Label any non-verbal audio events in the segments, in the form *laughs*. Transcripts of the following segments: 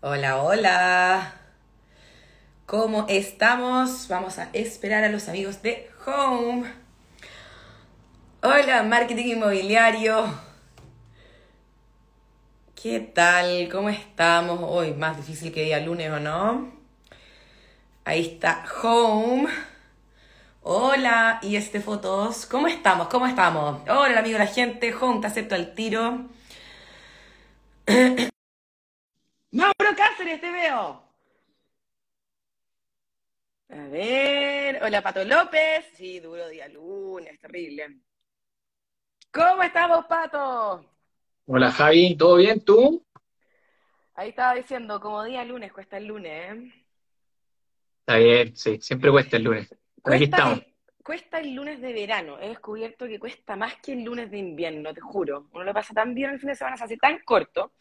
Hola, hola. ¿Cómo estamos? Vamos a esperar a los amigos de Home. Hola, marketing inmobiliario. ¿Qué tal? ¿Cómo estamos? Hoy más difícil que día lunes, ¿o no? Ahí está Home. Hola, y este fotos. ¿Cómo estamos? ¿Cómo estamos? Hola, amigo de la gente. Home, te acepto al tiro. *coughs* Mauro Cáceres, te veo. A ver, hola Pato López. Sí, duro día lunes, terrible. ¿Cómo estamos, Pato? Hola Javi, ¿todo bien tú? Ahí estaba diciendo, como día lunes, cuesta el lunes, ¿eh? Está bien, sí, siempre cuesta el lunes. Pero aquí Cuesta estamos. el, cuesta el lunes de verano. He descubierto que cuesta más que el lunes de invierno, te juro. Uno lo pasa tan bien el fin de semana, se hace tan corto.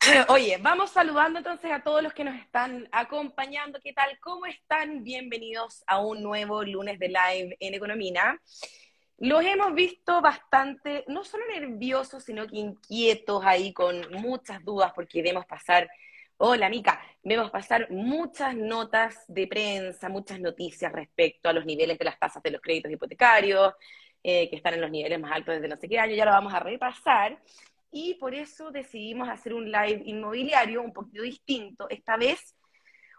*clears throat* Oye, vamos saludando entonces a todos los que nos están acompañando. ¿Qué tal? ¿Cómo están? Bienvenidos a un nuevo lunes de live en Economina. Los hemos visto bastante, no solo nerviosos, sino que inquietos ahí con muchas dudas porque debemos pasar, hola Mica, vemos pasar muchas notas de prensa, muchas noticias respecto a los niveles de las tasas de los créditos hipotecarios, eh, que están en los niveles más altos desde no sé qué año, ya lo vamos a repasar. Y por eso decidimos hacer un live inmobiliario un poquito distinto, esta vez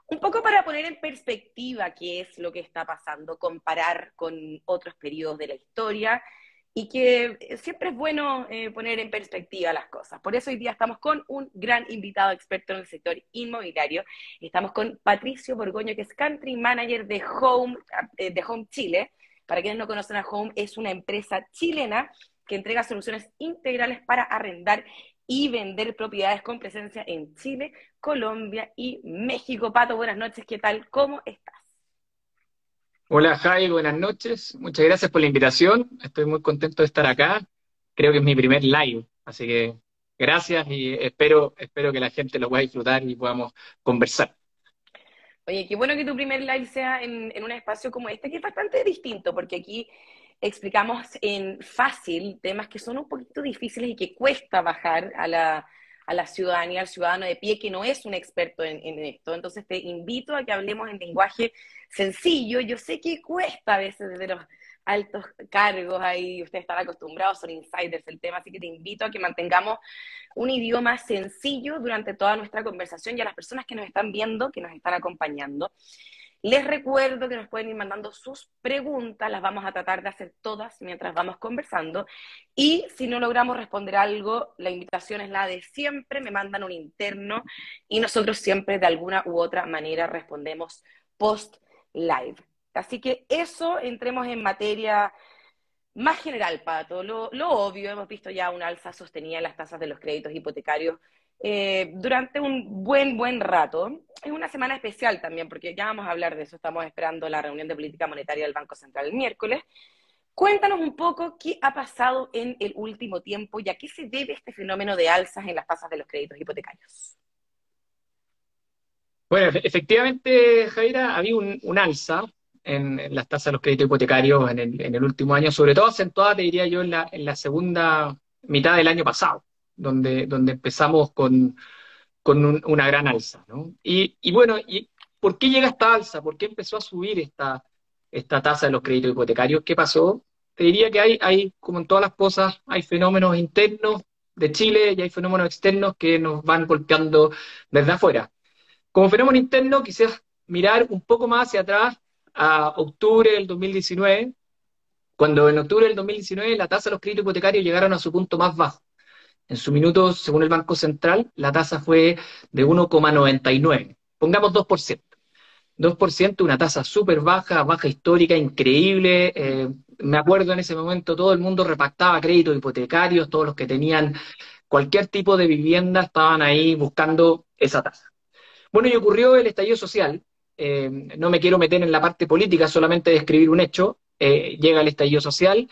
un poco para poner en perspectiva qué es lo que está pasando, comparar con otros periodos de la historia y que eh, siempre es bueno eh, poner en perspectiva las cosas. Por eso hoy día estamos con un gran invitado experto en el sector inmobiliario. Estamos con Patricio Borgoño, que es Country Manager de Home, eh, de Home Chile. Para quienes no conocen a Home, es una empresa chilena que entrega soluciones integrales para arrendar y vender propiedades con presencia en Chile, Colombia y México. Pato, buenas noches, ¿qué tal? ¿Cómo estás? Hola Javi, buenas noches. Muchas gracias por la invitación. Estoy muy contento de estar acá. Creo que es mi primer live, así que gracias y espero, espero que la gente lo pueda disfrutar y podamos conversar. Oye, qué bueno que tu primer live sea en un espacio como este, que es bastante distinto, porque aquí explicamos en fácil temas que son un poquito difíciles y que cuesta bajar a la, a la ciudadanía, al ciudadano de pie que no es un experto en, en, esto. Entonces te invito a que hablemos en lenguaje sencillo. Yo sé que cuesta a veces desde los altos cargos ahí, ustedes están acostumbrados, son insiders el tema, así que te invito a que mantengamos un idioma sencillo durante toda nuestra conversación y a las personas que nos están viendo, que nos están acompañando. Les recuerdo que nos pueden ir mandando sus preguntas, las vamos a tratar de hacer todas mientras vamos conversando. Y si no logramos responder algo, la invitación es la de siempre, me mandan un interno y nosotros siempre de alguna u otra manera respondemos post live. Así que eso, entremos en materia más general, Pato. Lo, lo obvio, hemos visto ya una alza sostenida en las tasas de los créditos hipotecarios eh, durante un buen, buen rato. Es una semana especial también, porque ya vamos a hablar de eso. Estamos esperando la reunión de política monetaria del Banco Central el miércoles. Cuéntanos un poco qué ha pasado en el último tiempo y a qué se debe este fenómeno de alzas en las tasas de los créditos hipotecarios. Bueno, efectivamente, Jaira, había un, un alza en, en, las tasas de los créditos hipotecarios en el, en el, último año, sobre todo acentuada, te diría yo, en la, en la segunda mitad del año pasado, donde, donde empezamos con, con un, una gran alza. Y, y, bueno, ¿y ¿por qué llega esta alza? ¿Por qué empezó a subir esta, esta tasa de los créditos hipotecarios? ¿Qué pasó? Te diría que hay, hay, como en todas las cosas, hay fenómenos internos de Chile y hay fenómenos externos que nos van golpeando desde afuera. Como fenómeno interno, quizás mirar un poco más hacia atrás a octubre del 2019, cuando en octubre del 2019 la tasa de los créditos hipotecarios llegaron a su punto más bajo. En su minuto, según el Banco Central, la tasa fue de 1,99. Pongamos 2%. 2%, una tasa súper baja, baja histórica, increíble. Eh, me acuerdo en ese momento todo el mundo repactaba créditos hipotecarios, todos los que tenían cualquier tipo de vivienda estaban ahí buscando esa tasa. Bueno, y ocurrió el estallido social. Eh, no me quiero meter en la parte política, solamente describir un hecho. Eh, llega el estallido social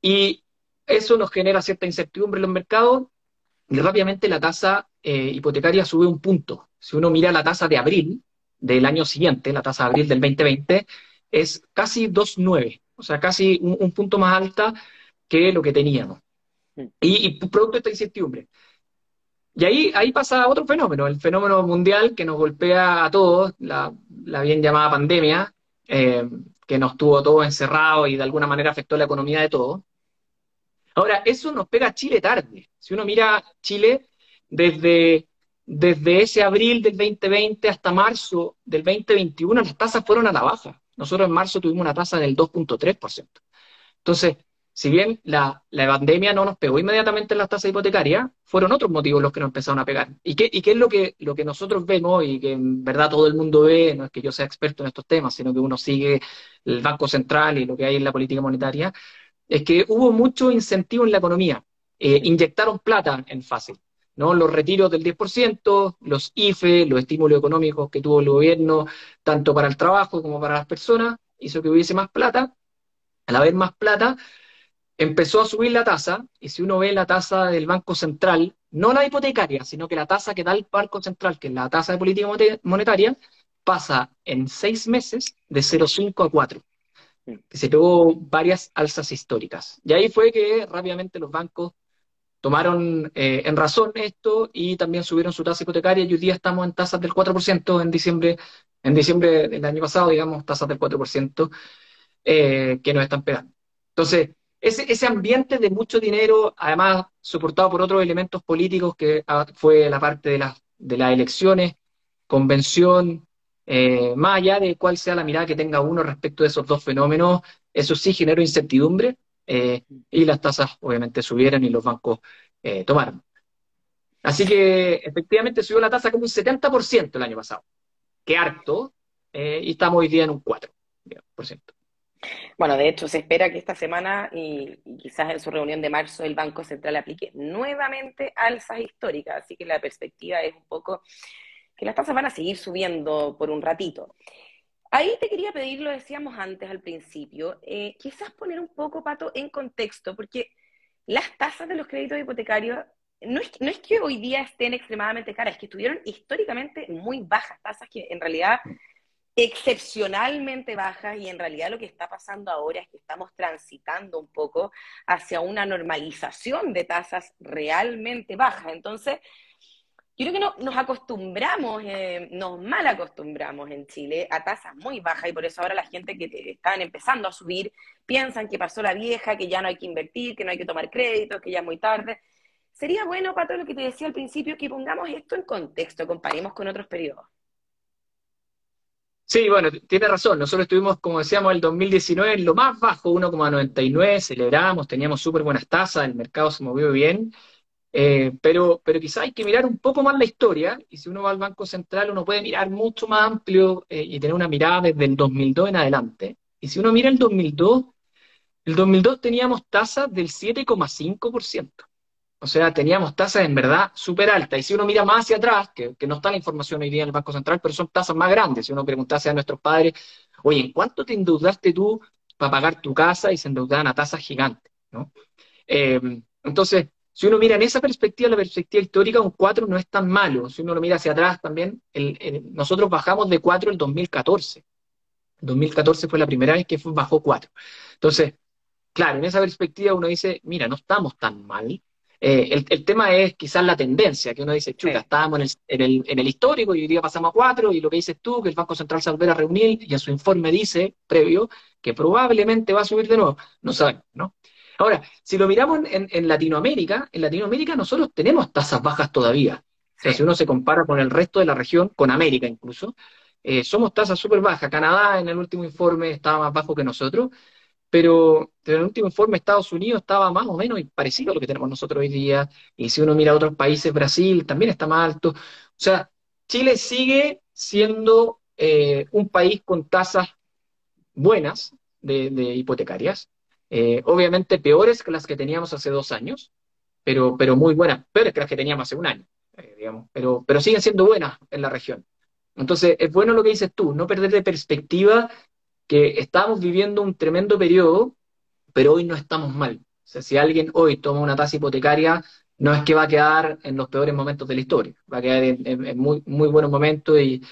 y eso nos genera cierta incertidumbre en los mercados y rápidamente la tasa eh, hipotecaria sube un punto. Si uno mira la tasa de abril, del año siguiente, la tasa de abril del 2020, es casi 2,9, o sea, casi un, punto más alta que lo que teníamos. Y, y producto de esta incertidumbre. Y ahí, ahí pasa otro fenómeno, el fenómeno mundial que nos golpea a todos, la, bien llamada pandemia, eh, que nos tuvo todos encerrados y de alguna manera afectó la economía de todos. Ahora, eso nos pega a Chile tarde. Si uno mira Chile desde, desde ese abril del 2020 hasta marzo del 2021, las tasas fueron a la baja. Nosotros en marzo tuvimos una tasa del 2.3%. Entonces, si bien la, pandemia no nos pegó inmediatamente en las tasas hipotecarias, fueron otros motivos los que nos empezaron a pegar. ¿Y qué, y qué es lo que, lo que nosotros vemos y que en verdad todo el mundo ve? No es que yo sea experto en estos temas, sino que uno sigue el Banco Central y lo que hay en la política monetaria, es que hubo mucho incentivo en la economía. Eh, inyectaron plata en fácil. ¿no? Los retiros del 10%, los IFE, los estímulos económicos que tuvo el gobierno, tanto para el trabajo como para las personas, hizo que hubiese más plata. Al haber más plata, empezó a subir la tasa, y si uno ve la tasa del Banco Central, no la hipotecaria, sino que la tasa que da el Banco Central, que es la tasa de política monetaria, pasa en seis meses de 0,5 a 4, que se pegó varias alzas históricas. Y ahí fue que rápidamente los bancos tomaron eh, en razón esto y también subieron su tasa hipotecaria y hoy día estamos en tasas del 4% en diciembre, en diciembre del año pasado, digamos, tasas del 4% eh, que nos están pegando. Entonces, ese, ambiente de mucho dinero, además soportado por otros elementos políticos, que ah, fue la parte de, de las elecciones, convención, eh, más allá de cuál sea la mirada que tenga uno respecto de esos dos fenómenos, eso sí generó incertidumbre eh, y las tasas obviamente subieron y los bancos eh, tomaron. Así que efectivamente subió la tasa como un 70% el año pasado, que harto, y estamos hoy día en un 4%. Bueno, de hecho, se espera que esta semana y, quizás en su reunión de marzo el Banco Central aplique nuevamente alzas históricas, así que la perspectiva es un poco que las tasas van a seguir subiendo por un ratito. Ahí te quería pedir, lo decíamos antes al principio, eh, quizás poner un poco, Pato, en contexto, porque las tasas de los créditos hipotecarios no es, no es que hoy día estén extremadamente caras, es que estuvieron históricamente muy bajas, tasas que en realidad excepcionalmente bajas y en realidad lo que está pasando ahora es que estamos transitando un poco hacia una normalización de tasas realmente bajas. Entonces, yo creo que no, nos acostumbramos, eh, nos mal acostumbramos en Chile a tasas muy bajas y por eso ahora la gente que están empezando a subir piensan que pasó la vieja, que ya no hay que invertir, que no hay que tomar créditos, que ya es muy tarde. Sería bueno, Pato, lo que te decía al principio, que pongamos esto en contexto, comparemos con otros periodos. Sí, bueno, tiene razón. Nosotros estuvimos, como decíamos, el 2019 en lo más bajo, 1,99, celebramos, teníamos súper buenas tasas, el mercado se movió bien, eh, pero, pero quizá hay que mirar un poco más la historia, y si uno va al Banco Central, uno puede mirar mucho más amplio eh, y tener una mirada desde el 2002 en adelante. Y si uno mira el 2002, el 2002 teníamos tasas del 7,5%. O sea, teníamos tasas en verdad súper altas. Y si uno mira más hacia atrás, que, no está la información hoy día en el Banco Central, pero son tasas más grandes. Si uno preguntase a nuestros padres, oye, ¿en cuánto te endeudaste tú para pagar tu casa? Y se endeudaban a tasas gigantes, ¿no? Eh, entonces, si uno mira en esa perspectiva, la perspectiva histórica, un 4 no es tan malo. Si uno lo mira hacia atrás también, nosotros bajamos de 4 en 2014. 2014 fue la primera vez que bajó 4. Entonces, claro, en esa perspectiva uno dice, mira, no estamos tan mal, eh, el, tema es quizás la tendencia, que uno dice, chuta, estábamos en el, en, el, histórico y hoy día pasamos a cuatro, y lo que dices tú, que el Banco Central se va a a reunir, y en su informe dice, previo, que probablemente va a subir de nuevo. No sabemos, ¿no? Ahora, si lo miramos en, Latinoamérica, en Latinoamérica nosotros tenemos tasas bajas todavía. O sea, si uno se compara con el resto de la región, con América incluso, eh, somos tasas súper bajas. Canadá en el último informe estaba más bajo que nosotros, pero en el último informe Estados Unidos estaba más o menos parecido a lo que tenemos nosotros hoy día, y si uno mira a otros países, Brasil también está más alto. O sea, Chile sigue siendo eh, un país con tasas buenas de, hipotecarias, eh, obviamente peores que las que teníamos hace dos años, pero, pero muy buenas, peores que las que teníamos hace un año, eh, digamos, pero, pero siguen siendo buenas en la región. Entonces, es bueno lo que dices tú, no perder de perspectiva que estamos viviendo un tremendo periodo, pero hoy no estamos mal. O sea, si alguien hoy toma una tasa hipotecaria no es que va a quedar en los peores momentos de la historia, va a quedar en, muy, muy buenos momentos y,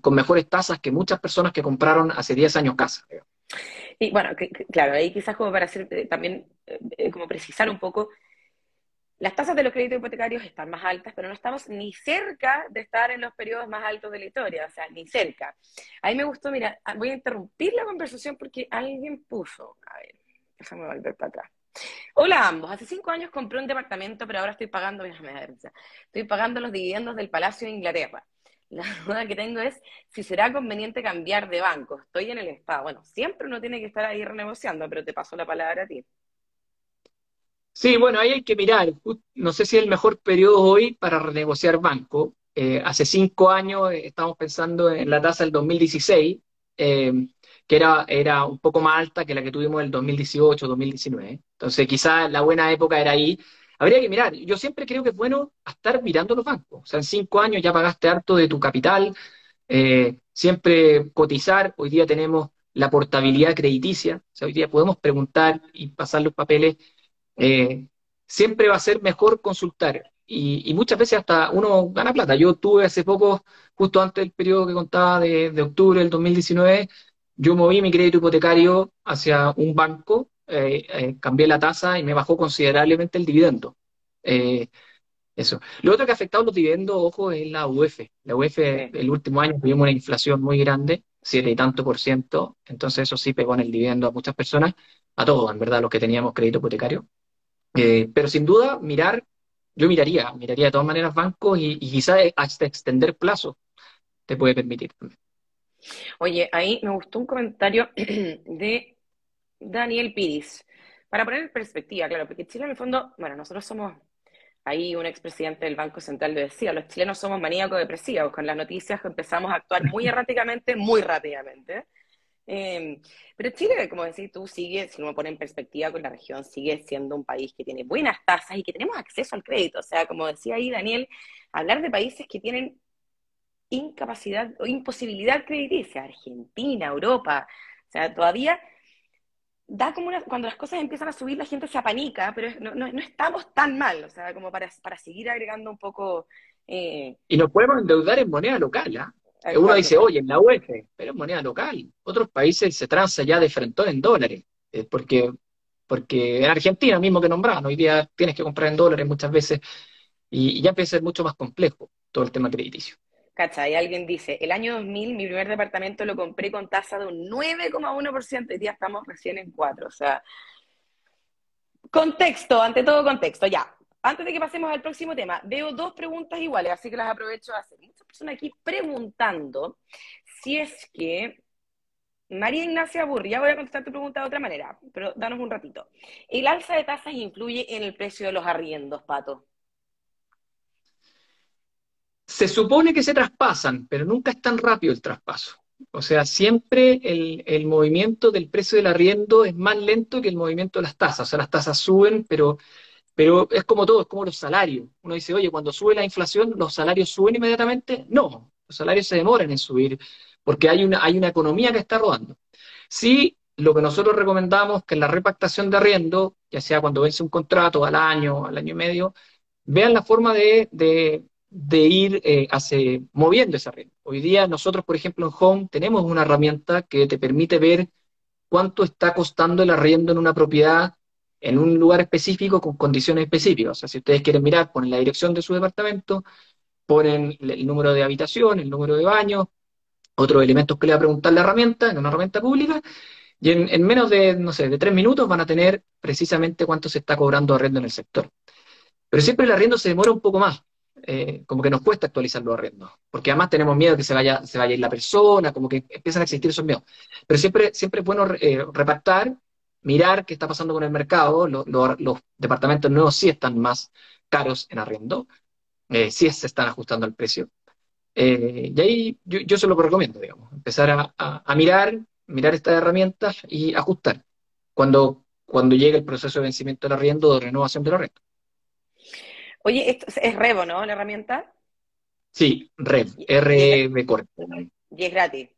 con mejores tasas que muchas personas que compraron hace 10 años casa. Y bueno, claro, ahí quizás como para hacer eh, también, eh, eh, como precisar un poco, las tasas de los créditos hipotecarios están más altas, pero no estamos ni cerca de estar en los periodos más altos de la historia, o sea, ni cerca. Ahí me gustó, mira, ah, voy a interrumpir la conversación porque alguien puso, a ver, déjame volver para atrás. Hola ambos, hace cinco años compré un departamento, pero ahora estoy pagando, estoy pagando los dividendos del Palacio de Inglaterra. La *laughs* duda que tengo es si será conveniente cambiar de banco. Estoy en el Estado. Bueno, siempre uno tiene que estar ahí renegociando, pero te paso la palabra a ti. Sí, bueno, ahí hay que mirar. No sé si es el mejor periodo hoy para renegociar banco. Eh, hace cinco años eh, estamos pensando en la tasa del 2016, eh, que era, era un poco más alta que la que tuvimos en el 2018, 2019. Entonces, quizás la buena época era ahí. Habría que mirar. Yo siempre creo que es bueno estar mirando los bancos. O sea, en cinco años ya pagaste harto de tu capital. Eh, siempre cotizar. Hoy día tenemos la portabilidad crediticia. O sea, hoy día podemos preguntar y pasar los papeles. Eh, siempre va a ser mejor consultar. Y, muchas veces hasta uno gana plata. Yo tuve hace poco, justo antes del periodo que contaba de, de octubre del 2019, yo moví mi crédito hipotecario hacia un banco eh, eh, cambié la tasa y me bajó considerablemente el dividendo. Eh, eso. Lo otro que ha afectado los dividendos, ojo, es la UF. La UF, el último año tuvimos una inflación muy grande, siete y tanto por ciento, entonces eso sí pegó en el dividendo a muchas personas, a todos, en verdad, los que teníamos crédito hipotecario. pero sin duda, mirar, yo miraría, miraría de todas maneras bancos y, y quizás hasta extender plazo te puede permitir. Oye, ahí me gustó un comentario *clears throat* de Daniel Piris. Para poner en perspectiva, claro, porque Chile en el fondo, bueno, nosotros somos, ahí un expresidente del Banco Central lo decía, los chilenos somos maníacos depresivos, con las noticias empezamos a actuar muy *laughs* erráticamente, muy rápidamente. Em, pero Chile, como decís tú, sigue, si uno pone en perspectiva con la región, sigue siendo un país que tiene buenas tasas y que tenemos acceso al crédito. O sea, como decía ahí Daniel, hablar de países que tienen incapacidad o imposibilidad crediticia, Argentina, Europa, o sea, todavía da como una, cuando las cosas empiezan a subir la gente se apanica, pero no, no, estamos tan mal, o sea, como para, para seguir agregando un poco... Eh, y nos podemos endeudar en moneda local, ¿ah? Uno dice, oye, en la UEF, pero en moneda local. Otros países se transa ya de frente en dólares, eh, porque, porque en Argentina mismo que nombraban, hoy día tienes que comprar en dólares muchas veces y, y ya empieza a ser mucho más complejo todo el tema crediticio. ¿Cachai? Alguien dice, el año 2000 mi primer departamento lo compré con tasa de un 9,1% y ya estamos recién en 4. O sea, contexto, ante todo contexto, ya. Antes de que pasemos al próximo tema, veo dos preguntas iguales, así que las aprovecho a hacer. Muchas personas aquí preguntando si es que María Ignacia Burri, ya voy a contestar tu pregunta de otra manera, pero danos un ratito. ¿El alza de tasas influye en el precio de los arriendos, Pato? Se supone que se traspasan, pero nunca es tan rápido el traspaso. O sea, siempre el, movimiento del precio del arriendo es más lento que el movimiento de las tasas. O sea, las tasas suben, pero, pero es como todo, es como los salarios. Uno dice, oye, cuando sube la inflación, ¿los salarios suben inmediatamente? No, los salarios se demoran en subir porque hay una, hay una economía que está rodando. Sí, lo que nosotros recomendamos que en la repactación de arriendo, ya sea cuando vence un contrato al año, al año y medio, vean la forma de, de ir eh, moviendo esa red. Hoy día nosotros, por ejemplo, en Home tenemos una herramienta que te permite ver cuánto está costando el arriendo en una propiedad en un lugar específico con condiciones específicas. O sea, si ustedes quieren mirar, ponen la dirección de su departamento, ponen el número de habitación, el número de baños, otros elementos que le va a preguntar la herramienta, en una herramienta pública, y en, en, menos de, no sé, de tres minutos van a tener precisamente cuánto se está cobrando arriendo en el sector. Pero siempre el arriendo se demora un poco más. Eh, como que nos cuesta actualizar los arrendos, porque además tenemos miedo de que se vaya, se vaya a ir la persona, como que empiezan a existir esos miedos. Pero siempre, siempre es bueno eh, repactar, mirar qué está pasando con el mercado, los departamentos nuevos sí están más caros en arriendo, eh, sí se están ajustando al precio. y ahí yo, yo se lo recomiendo, digamos, empezar a, mirar, mirar estas herramientas y ajustar cuando, cuando llegue el proceso de vencimiento del arriendo de renovación del arriendo. Oye, esto es Revo, ¿no? La herramienta. Sí, Rev, R corto. Y es gratis.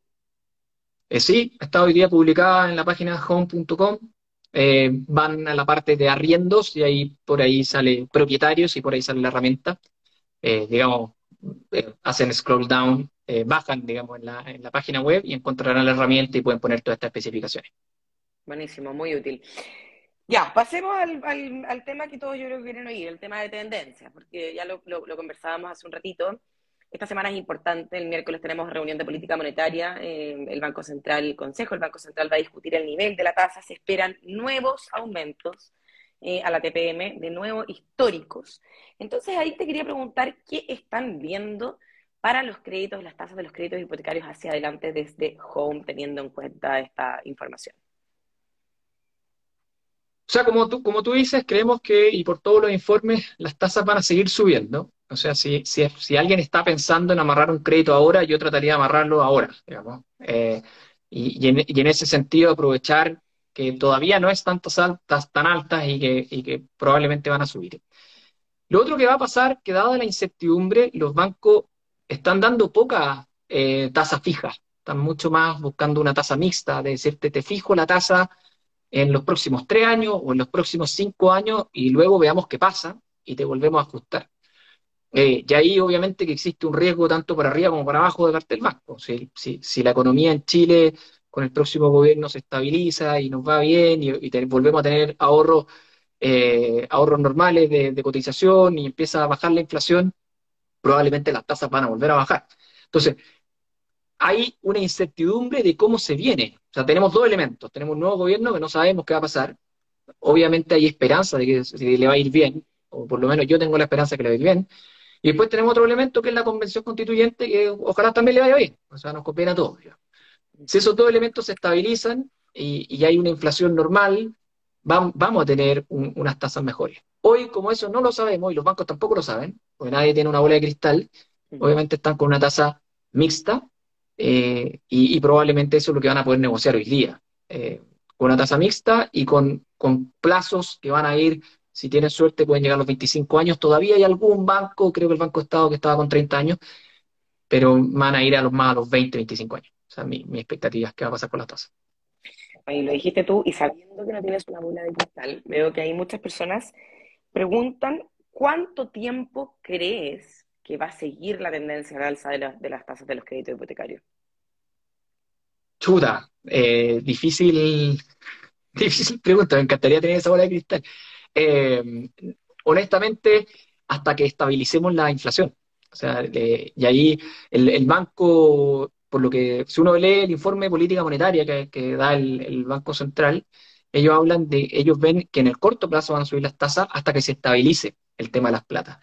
Eh, sí, está hoy día publicada en la página home.com. eh, van a la parte de arriendos y ahí por ahí sale propietarios y por ahí sale la herramienta. Eh, digamos, eh, hacen scroll down, bajan, digamos, en la, en la página web y encontrarán la herramienta y pueden poner todas estas especificaciones. Buenísimo, muy útil. Ya, pasemos al, tema que todos yo creo que quieren oír, el tema de tendencias, porque ya lo, lo, conversábamos hace un ratito. Esta semana es importante, el miércoles tenemos reunión de política monetaria, eh, el Banco Central, el Consejo, el Banco Central va a discutir el nivel de la tasa, se esperan nuevos aumentos eh, a la TPM, de nuevo históricos. Entonces ahí te quería preguntar qué están viendo para los créditos, las tasas de los créditos hipotecarios hacia adelante desde Home, teniendo en cuenta esta información. O sea, como tú, como tú dices, creemos que, y por todos los informes, las tasas van a seguir subiendo. O sea, si, si, si alguien está pensando en amarrar un crédito ahora, yo trataría de amarrarlo ahora, digamos. Eh, y, en, en, ese sentido, aprovechar que todavía no es tantas altas, tan altas y que, y que probablemente van a subir. Lo otro que va a pasar, que dada la incertidumbre, los bancos están dando pocas eh, tasas fijas. Están mucho más buscando una tasa mixta, de decirte, te fijo la tasa en los próximos tres años o en los próximos cinco años y luego veamos qué pasa y te volvemos a ajustar. Eh, y ahí obviamente que existe un riesgo tanto para arriba como para abajo de parte del banco. Si, si, si, la economía en Chile con el próximo gobierno se estabiliza y nos va bien y, y volvemos a tener ahorros, eh, ahorros normales de, de, cotización y empieza a bajar la inflación, probablemente las tasas van a volver a bajar. Entonces, hay una incertidumbre de cómo se viene. O sea, tenemos dos elementos. Tenemos un nuevo gobierno que no sabemos qué va a pasar. Obviamente hay esperanza de que le va a ir bien, o por lo menos yo tengo la esperanza de que le va a ir bien. Y después tenemos otro elemento que es la convención constituyente, que ojalá también le vaya bien. O sea, nos conviene a todos. Si esos dos elementos se estabilizan y, hay una inflación normal, vamos a tener unas tasas mejores. Hoy, como eso no lo sabemos, y los bancos tampoco lo saben, porque nadie tiene una bola de cristal, obviamente están con una tasa mixta, eh, y, probablemente eso es lo que van a poder negociar hoy día, eh, con una tasa mixta y con, con, plazos que van a ir, si tienen suerte, pueden llegar a los 25 años. Todavía hay algún banco, creo que el Banco Estado, que estaba con 30 años, pero van a ir a los más a los 20, 25 años. O sea, mi, mi expectativa es que va a pasar con la tasa. Y lo dijiste tú, y sabiendo que no tienes una bola de cristal, veo que hay muchas personas preguntan cuánto tiempo crees que va a seguir la tendencia de alza de, de las tasas de los créditos hipotecarios? Chuta, eh, difícil, *laughs* difícil pregunta, me encantaría tener esa bola de cristal. Eh, honestamente, hasta que estabilicemos la inflación. O sea, y ahí el, banco, por lo que, si uno lee el informe de política monetaria que, que da el, el, Banco Central, ellos hablan de, ellos ven que en el corto plazo van a subir las tasas hasta que se estabilice el tema de las platas.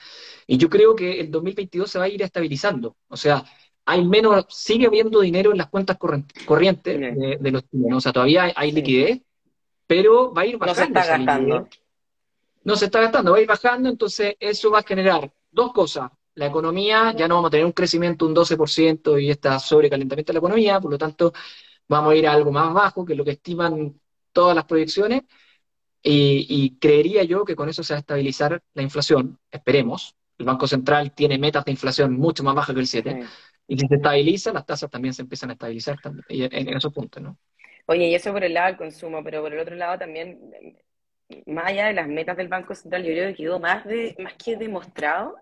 Y yo creo que el 2022 se va a ir estabilizando. O sea, hay menos, sigue habiendo dinero en las cuentas corrientes de, los chilenos. O sea, todavía hay, liquidez, pero va a ir bajando. No se está gastando. No se está gastando, va a ir bajando, entonces eso va a generar dos cosas. La economía, ya no vamos a tener un crecimiento un 12% y está sobrecalentamiento de la economía, por lo tanto, vamos a ir a algo más bajo, que lo que estiman todas las proyecciones, y, creería yo que con eso se va a estabilizar la inflación, esperemos. El Banco Central tiene metas de inflación mucho más bajas que el 7. Y si se estabiliza, las tasas también se empiezan a estabilizar también, en, en, esos puntos, ¿no? Oye, y eso por el lado del consumo, pero por el otro lado también, más allá de las metas del Banco Central, yo creo que quedó más, de, más que demostrado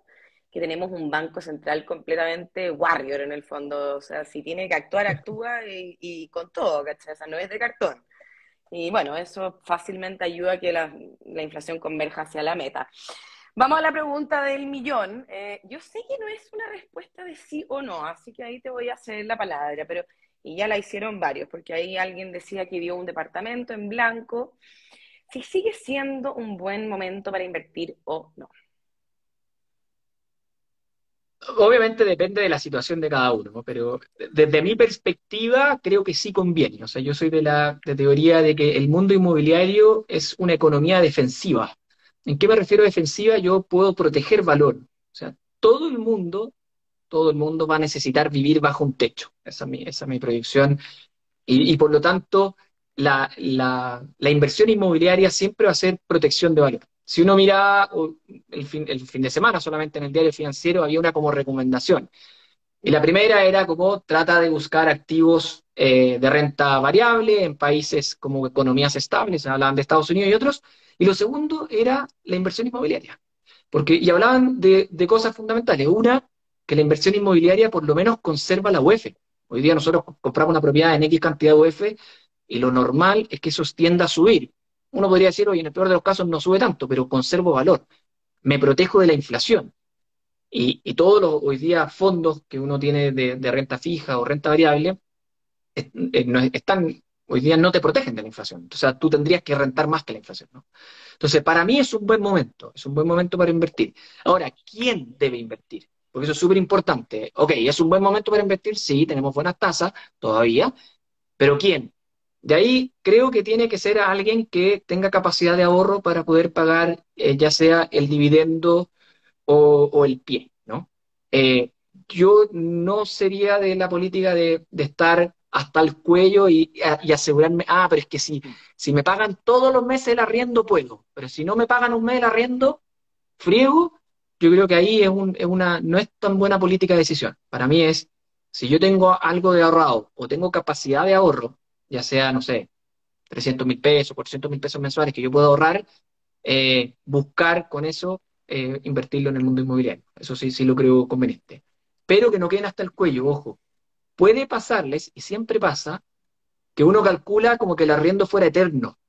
que tenemos un Banco Central completamente warrior en el fondo. O sea, si tiene que actuar, actúa y, y con todo, ¿cachai? O sea, no es de cartón. Y bueno, eso fácilmente ayuda a que la, la inflación converja hacia la meta. Vamos a la pregunta del millón. Eh, yo sé que no es una respuesta de sí o no, así que ahí te voy a hacer la palabra, pero y ya la hicieron varios, porque ahí alguien decía que vio un departamento en blanco. Si sigue siendo un buen momento para invertir o no obviamente depende de la situación de cada uno, pero desde mi perspectiva creo que sí conviene. O sea, yo soy de la teoría de que el mundo inmobiliario es una economía defensiva. ¿En qué me refiero a defensiva? Yo puedo proteger valor. O sea, todo el mundo, todo el mundo va a necesitar vivir bajo un techo. Esa es mi, esa es mi proyección. Y, y por lo tanto, la, la, la inversión inmobiliaria siempre va a ser protección de valor. Si uno mira el fin, el fin de semana solamente en el diario financiero, había una como recomendación. Y la primera era como trata de buscar activos eh, de renta variable en países como economías estables, hablaban de Estados Unidos y otros, y lo segundo era la inversión inmobiliaria. Porque, y hablaban de, de cosas fundamentales. Una, que la inversión inmobiliaria por lo menos conserva la UEF. Hoy día nosotros compramos una propiedad en X cantidad de UEF y lo normal es que eso tienda a subir. Uno podría decir, oye, en el peor de los casos no sube tanto, pero conservo valor. Me protejo de la inflación. Y, todos los hoy día fondos que uno tiene de, renta fija o renta variable eh, están, hoy día no te protegen de la inflación. O sea, tú tendrías que rentar más que la inflación. ¿no? Entonces, para mí es un buen momento, es un buen momento para invertir. Ahora, ¿quién debe invertir? Porque eso es súper importante. Ok, es un buen momento para invertir, sí, tenemos buenas tasas todavía, pero ¿quién? De ahí creo que tiene que ser alguien que tenga capacidad de ahorro para poder pagar eh, ya sea el dividendo o, el pie, ¿no? Eh, yo no sería de la política de, estar hasta el cuello y, asegurarme, ah, pero es que si, si me pagan todos los meses el arriendo, puedo, pero si no me pagan un mes el arriendo, friego, yo creo que ahí es, un, es una, no es tan buena política de decisión. Para mí es, si yo tengo algo de ahorrado o tengo capacidad de ahorro, ya sea, no sé, 300 mil pesos, 400 mil pesos mensuales que yo puedo ahorrar, eh, buscar con eso eh, invertirlo en el mundo inmobiliario. Eso sí, sí lo creo conveniente. Pero que no queden hasta el cuello, ojo. Puede pasarles, y siempre pasa, que uno calcula como que el arriendo fuera eterno.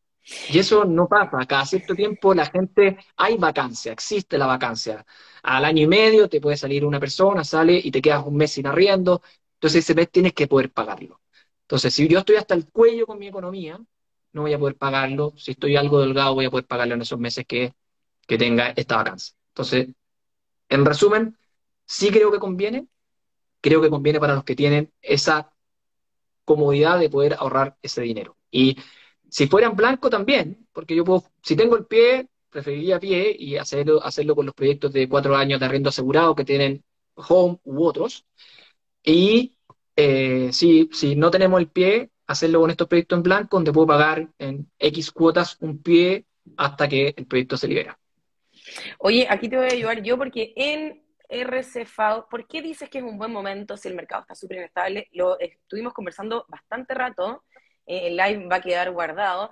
Y eso no pasa. Cada cierto tiempo la gente, hay vacancia, existe la vacancia. Al año y medio te puede salir una persona, sale y te quedas un mes sin arriendo. Entonces ese mes tienes que poder pagarlo. Entonces, si yo estoy hasta el cuello con mi economía, no voy a poder pagarlo. Si estoy algo delgado, voy a poder pagarlo en esos meses que, que tenga esta vacancia. Entonces, en resumen, sí creo que conviene. Creo que conviene para los que tienen esa comodidad de poder ahorrar ese dinero. Y si fuera en blanco también, porque yo puedo, si tengo el pie, preferiría pie y hacerlo, hacerlo con los proyectos de cuatro años de arriendo asegurado que tienen Home u otros. Y eh, si, si no tenemos el pie, hacerlo con estos proyectos en blanco, donde puedo pagar en X cuotas un pie hasta que el proyecto se libera. Oye, aquí te voy a ayudar yo porque en RCFAO, ¿por qué dices que es un buen momento si el mercado está súper inestable? Lo estuvimos conversando bastante rato, eh, el live va a quedar guardado.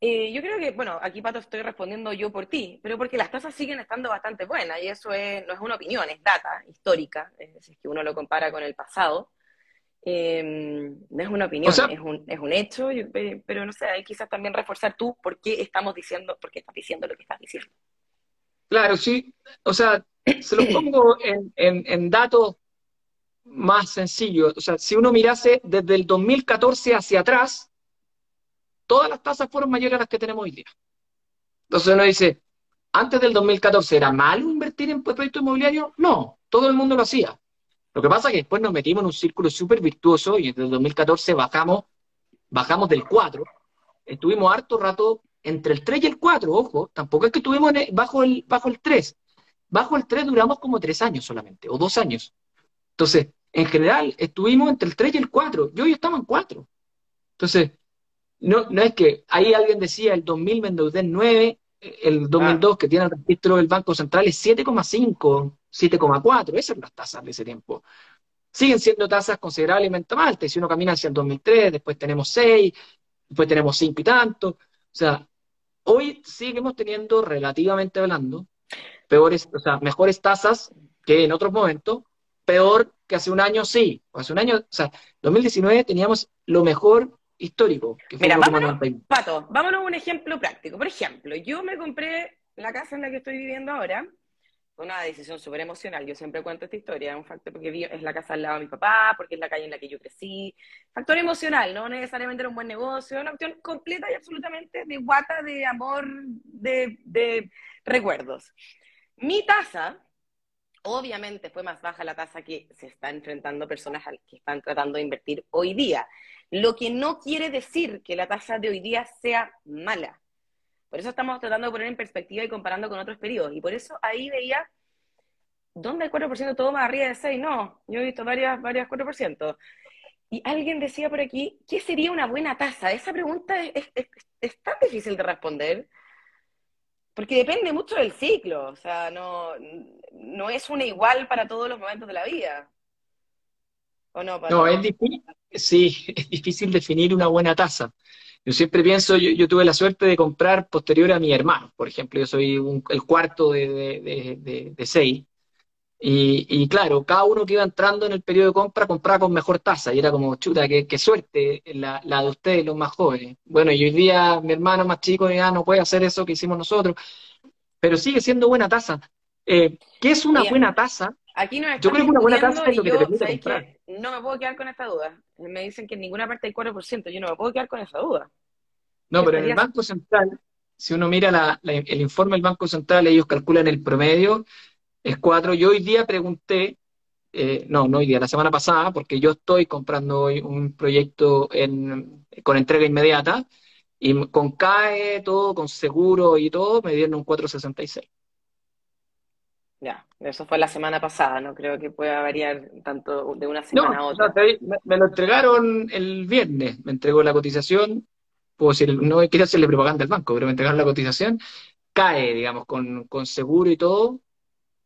Eh, yo creo que, bueno, aquí Pato estoy respondiendo yo por ti, pero porque las tasas siguen estando bastante buenas y eso es, no es una opinión, es data histórica, es que uno lo compara con el pasado. Em, no es una opinión, es, un, es un hecho, pero no sé, hay quizás también reforzar tú por qué estamos diciendo, por qué estás diciendo lo que estás diciendo. Claro, sí. O sea, se lo pongo en, datos más sencillos. O sea, si uno mirase desde el 2014 hacia atrás, todas las tasas fueron mayores a las que tenemos hoy día. Entonces uno dice, antes del 2014, ¿era malo invertir en proyectos inmobiliarios? No, todo el mundo lo hacía. Lo que pasa es que después nos metimos en un círculo súper virtuoso y desde el 2014 bajamos, bajamos del 4. Estuvimos harto rato entre el 3 y el 4, ojo, tampoco es que estuvimos bajo, el, bajo el 3. Bajo el 3 duramos como 3 años solamente, o 2 años. Entonces, en general, estuvimos entre el 3 y el 4. Yo hoy estamos en 4. Entonces, no, no es que ahí alguien decía el 2000 me endeudé en 9, el 2002 que tiene el registro del Banco Central es 7,5, 7,4. Esas son las tasas de ese tiempo. Siguen siendo tasas considerablemente más altas. Si uno camina hacia el 2003, después tenemos 6, después tenemos 5 y tanto. O sea, Hoy seguimos teniendo, relativamente hablando, peores, o sea, mejores tasas que en otros momentos, peor que hace un año sí. Hace un año, o sea, 2019 teníamos lo mejor histórico. Que Mira, vámonos, Pato, vámonos a un ejemplo práctico. Por ejemplo, yo me compré la casa en la que estoy viviendo ahora, una decisión súper emocional. Yo siempre cuento esta historia, un factor porque es la casa al lado de mi papá, porque es la calle en la que yo crecí. Factor emocional, no necesariamente era un buen negocio, una opción completa y absolutamente de guata, de amor, de, de recuerdos. Mi tasa, obviamente fue más baja la tasa que se está enfrentando personas que están tratando de invertir hoy día. Lo que no quiere decir que la tasa de hoy día sea mala. Por eso estamos tratando de poner en perspectiva y comparando con otros periodos. Y por eso ahí veía, ¿dónde el 4% todo más arriba de 6? No, yo he visto varias, varias 4%. Y alguien decía por aquí, ¿qué sería una buena tasa? Esa pregunta es, tan difícil de responder, porque depende mucho del ciclo, o sea, no, no es una igual para todos los momentos de la vida. ¿O no? No, es difícil, sí, es difícil definir una buena tasa. Yo siempre pienso, yo, tuve la suerte de comprar posterior a mi hermano, por ejemplo, yo soy el cuarto de, seis, y, claro, cada uno que iba entrando en el periodo de compra compraba con mejor tasa, y era como, chuta, qué, suerte la, de ustedes, los más jóvenes. Bueno, y hoy día mi hermano más chico ya no puede hacer eso que hicimos nosotros, pero sigue siendo buena tasa. Eh, ¿Qué es una buena tasa? Aquí no yo creo que una buena tasa es lo que te permite comprar. No me puedo quedar con esta duda. Me dicen que en ninguna parte hay 4%. Yo no me puedo quedar con esa duda. No, pero en el Banco Central, si uno mira el informe del Banco Central, ellos calculan el promedio, es 4. Yo hoy día pregunté, eh, no, no hoy día, la semana pasada, porque yo estoy comprando hoy un proyecto con entrega inmediata, y con CAE, todo, con seguro y todo, me dieron un 466. Ya, eso fue la semana pasada, no creo que pueda variar tanto de una semana a otra. No, me, lo entregaron el viernes, me entregó la cotización, puedo decir, no quiero hacerle propaganda al banco, pero me entregaron la cotización, cae, digamos, con, con seguro y todo,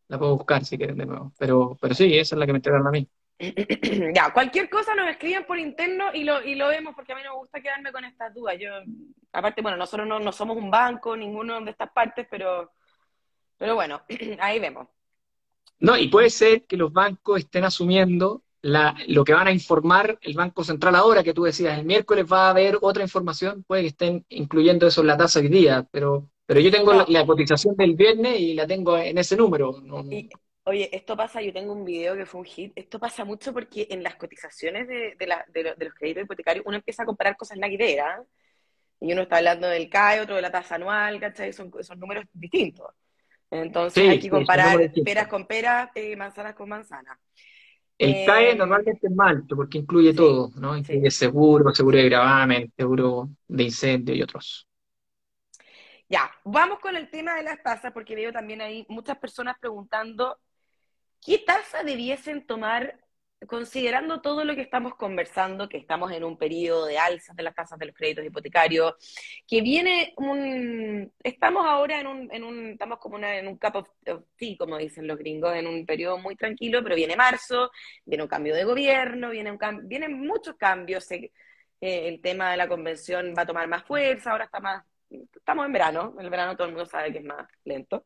la puedo buscar si quieren de nuevo, pero, pero sí, esa es la que me entregaron a mí. *clears throat* ya, cualquier cosa nos escriben por interno y lo, y lo vemos, porque a mí no me gusta quedarme con estas dudas. Yo, aparte, bueno, nosotros no, no somos un banco, ninguno de estas partes, pero pero bueno, *clears throat* ahí vemos. No, y puede ser que los bancos estén asumiendo la, lo que van a informar el Banco Central ahora, que tú decías, el miércoles va a haber otra información, puede que estén incluyendo eso en la tasa hoy día, pero, pero yo tengo la, cotización del viernes y la tengo en ese número. oye, esto pasa, yo tengo un video que fue un hit, esto pasa mucho porque en las cotizaciones de, los créditos hipotecarios uno empieza a comparar cosas naguiteras, y uno está hablando del CAE, otro de la tasa anual, ¿cachai? Son, son números distintos. Entonces hay que comparar peras con peras, eh, manzanas con manzanas. El CAE eh, normalmente es alto porque incluye todo, ¿no? Incluye seguro, seguro de gravamen, seguro de incendio y otros. Ya, vamos con el tema de las tasas porque veo también ahí muchas personas preguntando qué tasa debiesen tomar considerando todo lo que estamos conversando, que estamos en un periodo de alzas de las tasas de los créditos hipotecarios, que viene un, estamos ahora en un, en un estamos como en un cup of, tea, como dicen los gringos, en un periodo muy tranquilo, pero viene marzo, viene un cambio de gobierno, viene un vienen muchos cambios, eh, el tema de la convención va a tomar más fuerza, ahora está más, estamos en verano, en el verano todo el mundo sabe que es más lento.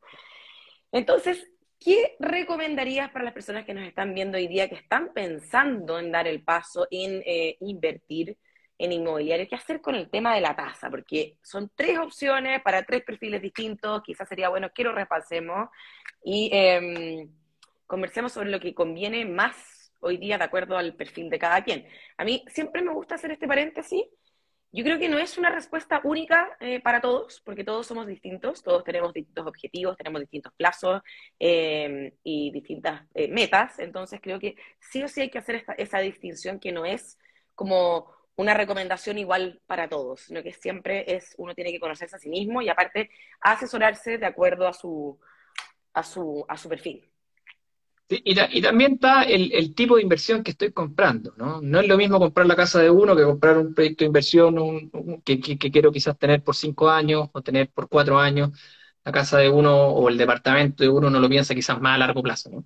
Entonces, ¿Qué recomendarías para las personas que nos están viendo hoy día, que están pensando en dar el paso, en eh, invertir en inmobiliario? ¿Qué hacer con el tema de la tasa? Porque son tres opciones para tres perfiles distintos. Quizás sería bueno que lo repasemos y em, conversemos sobre lo que conviene más hoy día de acuerdo al perfil de cada quien. A mí siempre me gusta hacer este paréntesis yo creo que no es una respuesta única eh, para todos, porque todos somos distintos, todos tenemos distintos objetivos, tenemos distintos plazos eh, y distintas eh, metas, entonces creo que sí o sí hay que hacer esa distinción que no es como una recomendación igual para todos, sino que siempre es, uno tiene que conocerse a sí mismo y aparte asesorarse de acuerdo a su, a su, a su perfil y, también está el, tipo de inversión que estoy comprando, ¿no? No es lo mismo comprar la casa de uno que comprar un proyecto de inversión que, quiero quizás tener por cinco años o tener por cuatro años. La casa de uno o el departamento de uno no lo piensa quizás más a largo plazo, ¿no?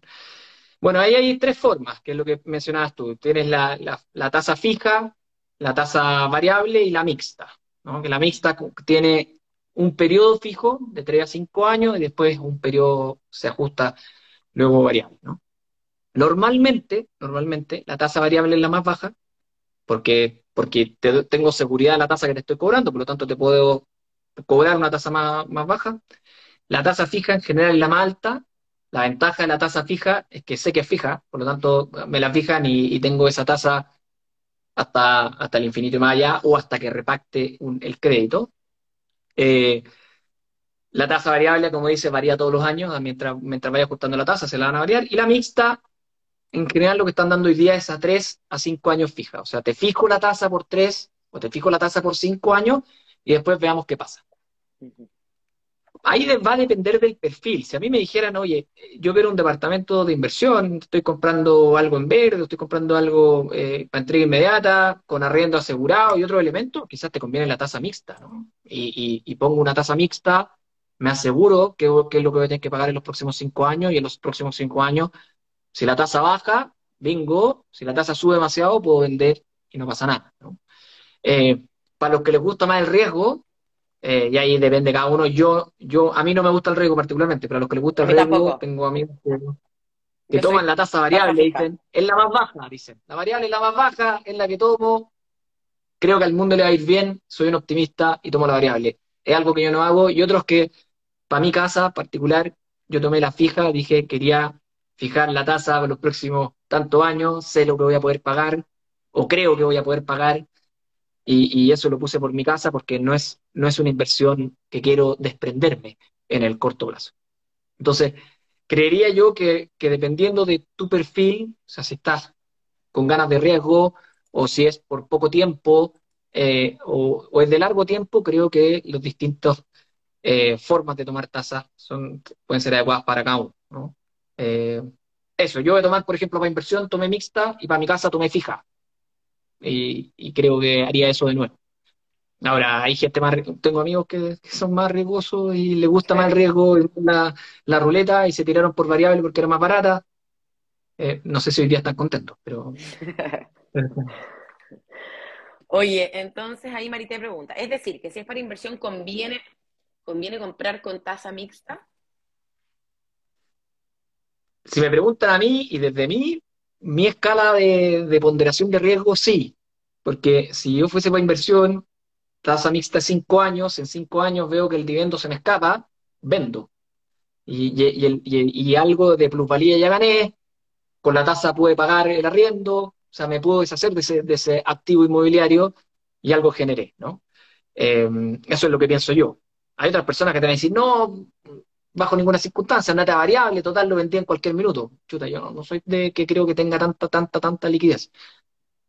Bueno, ahí hay tres formas, que es lo que mencionabas tú. Tienes la, la tasa fija, la tasa variable y la mixta, ¿no? Que la mixta tiene un periodo fijo de tres a cinco años y después un periodo se ajusta luego variable, ¿no? Normalmente, normalmente, la tasa variable es la más baja, porque, porque tengo seguridad de la tasa que te estoy cobrando, por lo tanto te puedo cobrar una tasa más, baja. La tasa fija en general es la más alta. La ventaja de la tasa fija es que sé que es fija, por lo tanto me la fijan y, tengo esa tasa hasta, hasta el infinito y más allá, o hasta que repacte el crédito. Eh, la tasa variable, como dice, varía todos los años, mientras, mientras vaya ajustando la tasa, se la van a variar. Y la mixta, en general, lo que están dando hoy día es a 3 a 5 años fija. O sea, te fijo la tasa por 3 o te fijo la tasa por 5 años y después veamos qué pasa. Ahí va a depender del perfil. Si a mí me dijeran, oye, yo quiero un departamento de inversión, estoy comprando algo en verde, estoy comprando algo eh, para entrega inmediata, con arriendo asegurado y otro elemento, quizás te conviene la tasa mixta, ¿no? y pongo una tasa mixta me aseguro que, es lo que voy a tener que pagar en los próximos cinco años y en los próximos cinco años, si la tasa baja, bingo, si la tasa sube demasiado, puedo vender y no pasa nada. Eh, para los que les gusta más el riesgo, eh, y ahí depende cada uno, yo, yo, a mí no me gusta el riesgo particularmente, pero a los que les gusta el riesgo, tengo amigos que, toman la tasa variable, dicen, es la más baja, dicen, la variable es la más baja, es la que tomo, creo que al mundo le va a ir bien, soy un optimista y tomo la variable. Es algo que yo no hago, y otros que, para mi casa particular, yo tomé la fija, dije, quería fijar la tasa para los próximos tantos años, sé lo que voy a poder pagar, o creo que voy a poder pagar, y, eso lo puse por mi casa porque no es, no es una inversión que quiero desprenderme en el corto plazo. Entonces, creería yo que, dependiendo de tu perfil, o sea, si estás con ganas de riesgo o si es por poco tiempo eh, o, es de largo tiempo, creo que los distintos eh, formas de tomar tasas son, pueden ser adecuadas para cada uno. Eh, eso, yo voy a tomar, por ejemplo, para inversión tomé mixta y para mi casa tomé fija y, creo que haría eso de nuevo. Ahora, hay gente más, tengo amigos que, son más riesgosos y les gusta más el riesgo la, la ruleta y se tiraron por variable porque era más barata. Eh, no sé si hoy día están contentos, pero... *laughs* Oye, entonces ahí Marité pregunta, es decir, que si es para inversión, ¿conviene, conviene comprar con tasa mixta? Si me preguntan a mí y desde mí, mi escala de, ponderación de riesgo, sí, porque si yo fuese para inversión, tasa mixta cinco años, en cinco años veo que el dividendo se me escapa, vendo. Y, algo de plusvalía ya gané, con la tasa puede pagar el arriendo, o sea, me puedo deshacer de ese, activo inmobiliario y algo generé, ¿no? Eh, eso es lo que pienso yo. Hay otras personas que te van a decir, no, bajo ninguna circunstancia, nada variable, total, lo vendía en cualquier minuto. Chuta, yo no, soy de que creo que tenga tanta, tanta, tanta liquidez.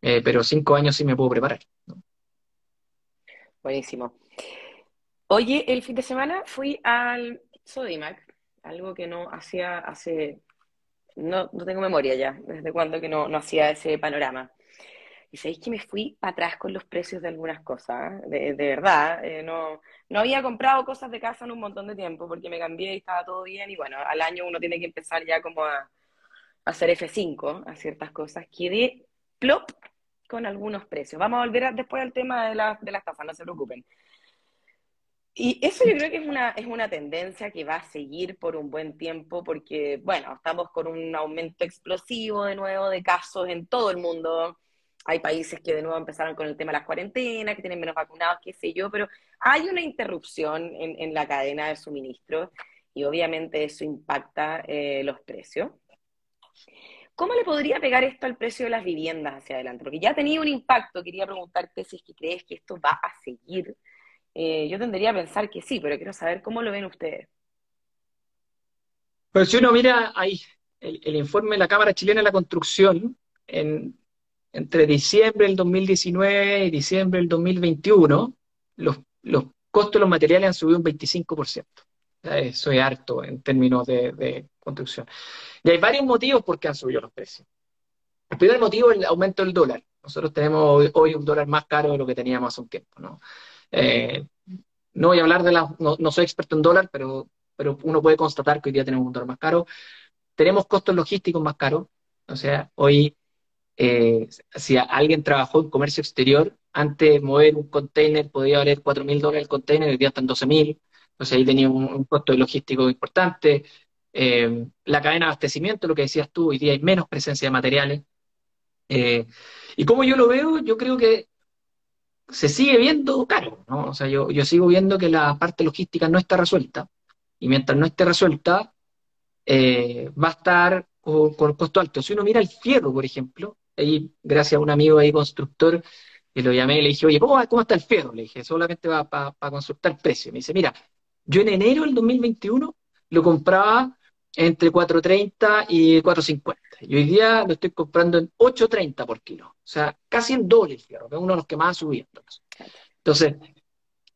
Eh, pero cinco años sí me puedo preparar. Buenísimo. Oye, el fin de semana fui al Sodimac, algo que no hacía hace, no, no tengo memoria ya, desde cuando que no, no hacía ese panorama. Y sabéis que me fui para atrás con los precios de algunas cosas, de, de, verdad. Eh, no, no había comprado cosas de casa en un montón de tiempo porque me cambié y estaba todo bien. Y bueno, al año uno tiene que empezar ya como a, a hacer F5 a ciertas cosas. Quedé plop con algunos precios. Vamos a volver después al tema de, la, de las tafas, no se preocupen. Y eso yo creo que es una, es una tendencia que va a seguir por un buen tiempo porque, bueno, estamos con un aumento explosivo de nuevo de casos en todo el mundo hay países que de nuevo empezaron con el tema de las cuarentenas, que tienen menos vacunados, qué sé yo, pero hay una interrupción en, la cadena de suministro y obviamente eso impacta eh, los precios. ¿Cómo le podría pegar esto al precio de las viviendas hacia adelante? Porque ya ha tenido un impacto, quería preguntarte si es que crees que esto va a seguir. Eh, yo tendría a pensar que sí, pero quiero saber cómo lo ven ustedes. Pues si uno mira ahí el, el informe de la Cámara Chilena de la Construcción, en, entre diciembre del 2019 y diciembre del 2021, los, costos de los materiales han subido un 25%. Eso es harto en términos de, construcción. Y hay varios motivos por qué han subido los precios. El primer motivo es el aumento del dólar. Nosotros tenemos hoy un dólar más caro de lo que teníamos hace un tiempo. ¿no? Eh, voy a hablar de la... No, no, soy experto en dólar, pero, pero uno puede constatar que hoy día tenemos un dólar más caro. Tenemos costos logísticos más caros. O sea, hoy eh, si alguien trabajó en comercio exterior, antes mover un container podía valer 4 mil dólares el container, hoy día están 12 mil, entonces ahí tenía un, costo de logístico importante. Eh, la cadena de abastecimiento, lo que decías tú, hoy día hay menos presencia de materiales. Eh, y como yo lo veo, yo creo que se sigue viendo caro, ¿no? O sea, yo, yo sigo viendo que la parte logística no está resuelta, y mientras no esté resuelta, va a estar con, con costo alto. Si uno mira el fierro, por ejemplo, ahí, gracias a un amigo ahí constructor, que lo llamé y le dije, oye, ¿cómo, cómo está el fierro? Le dije, solamente va para consultar precio. Me dice, mira, yo en enero del 2021 lo compraba entre 4.30 y 4.50. Y hoy día lo estoy comprando en 8.30 por kilo. O sea, casi en doble el fierro, que es uno de los que más ha subido. Entonces,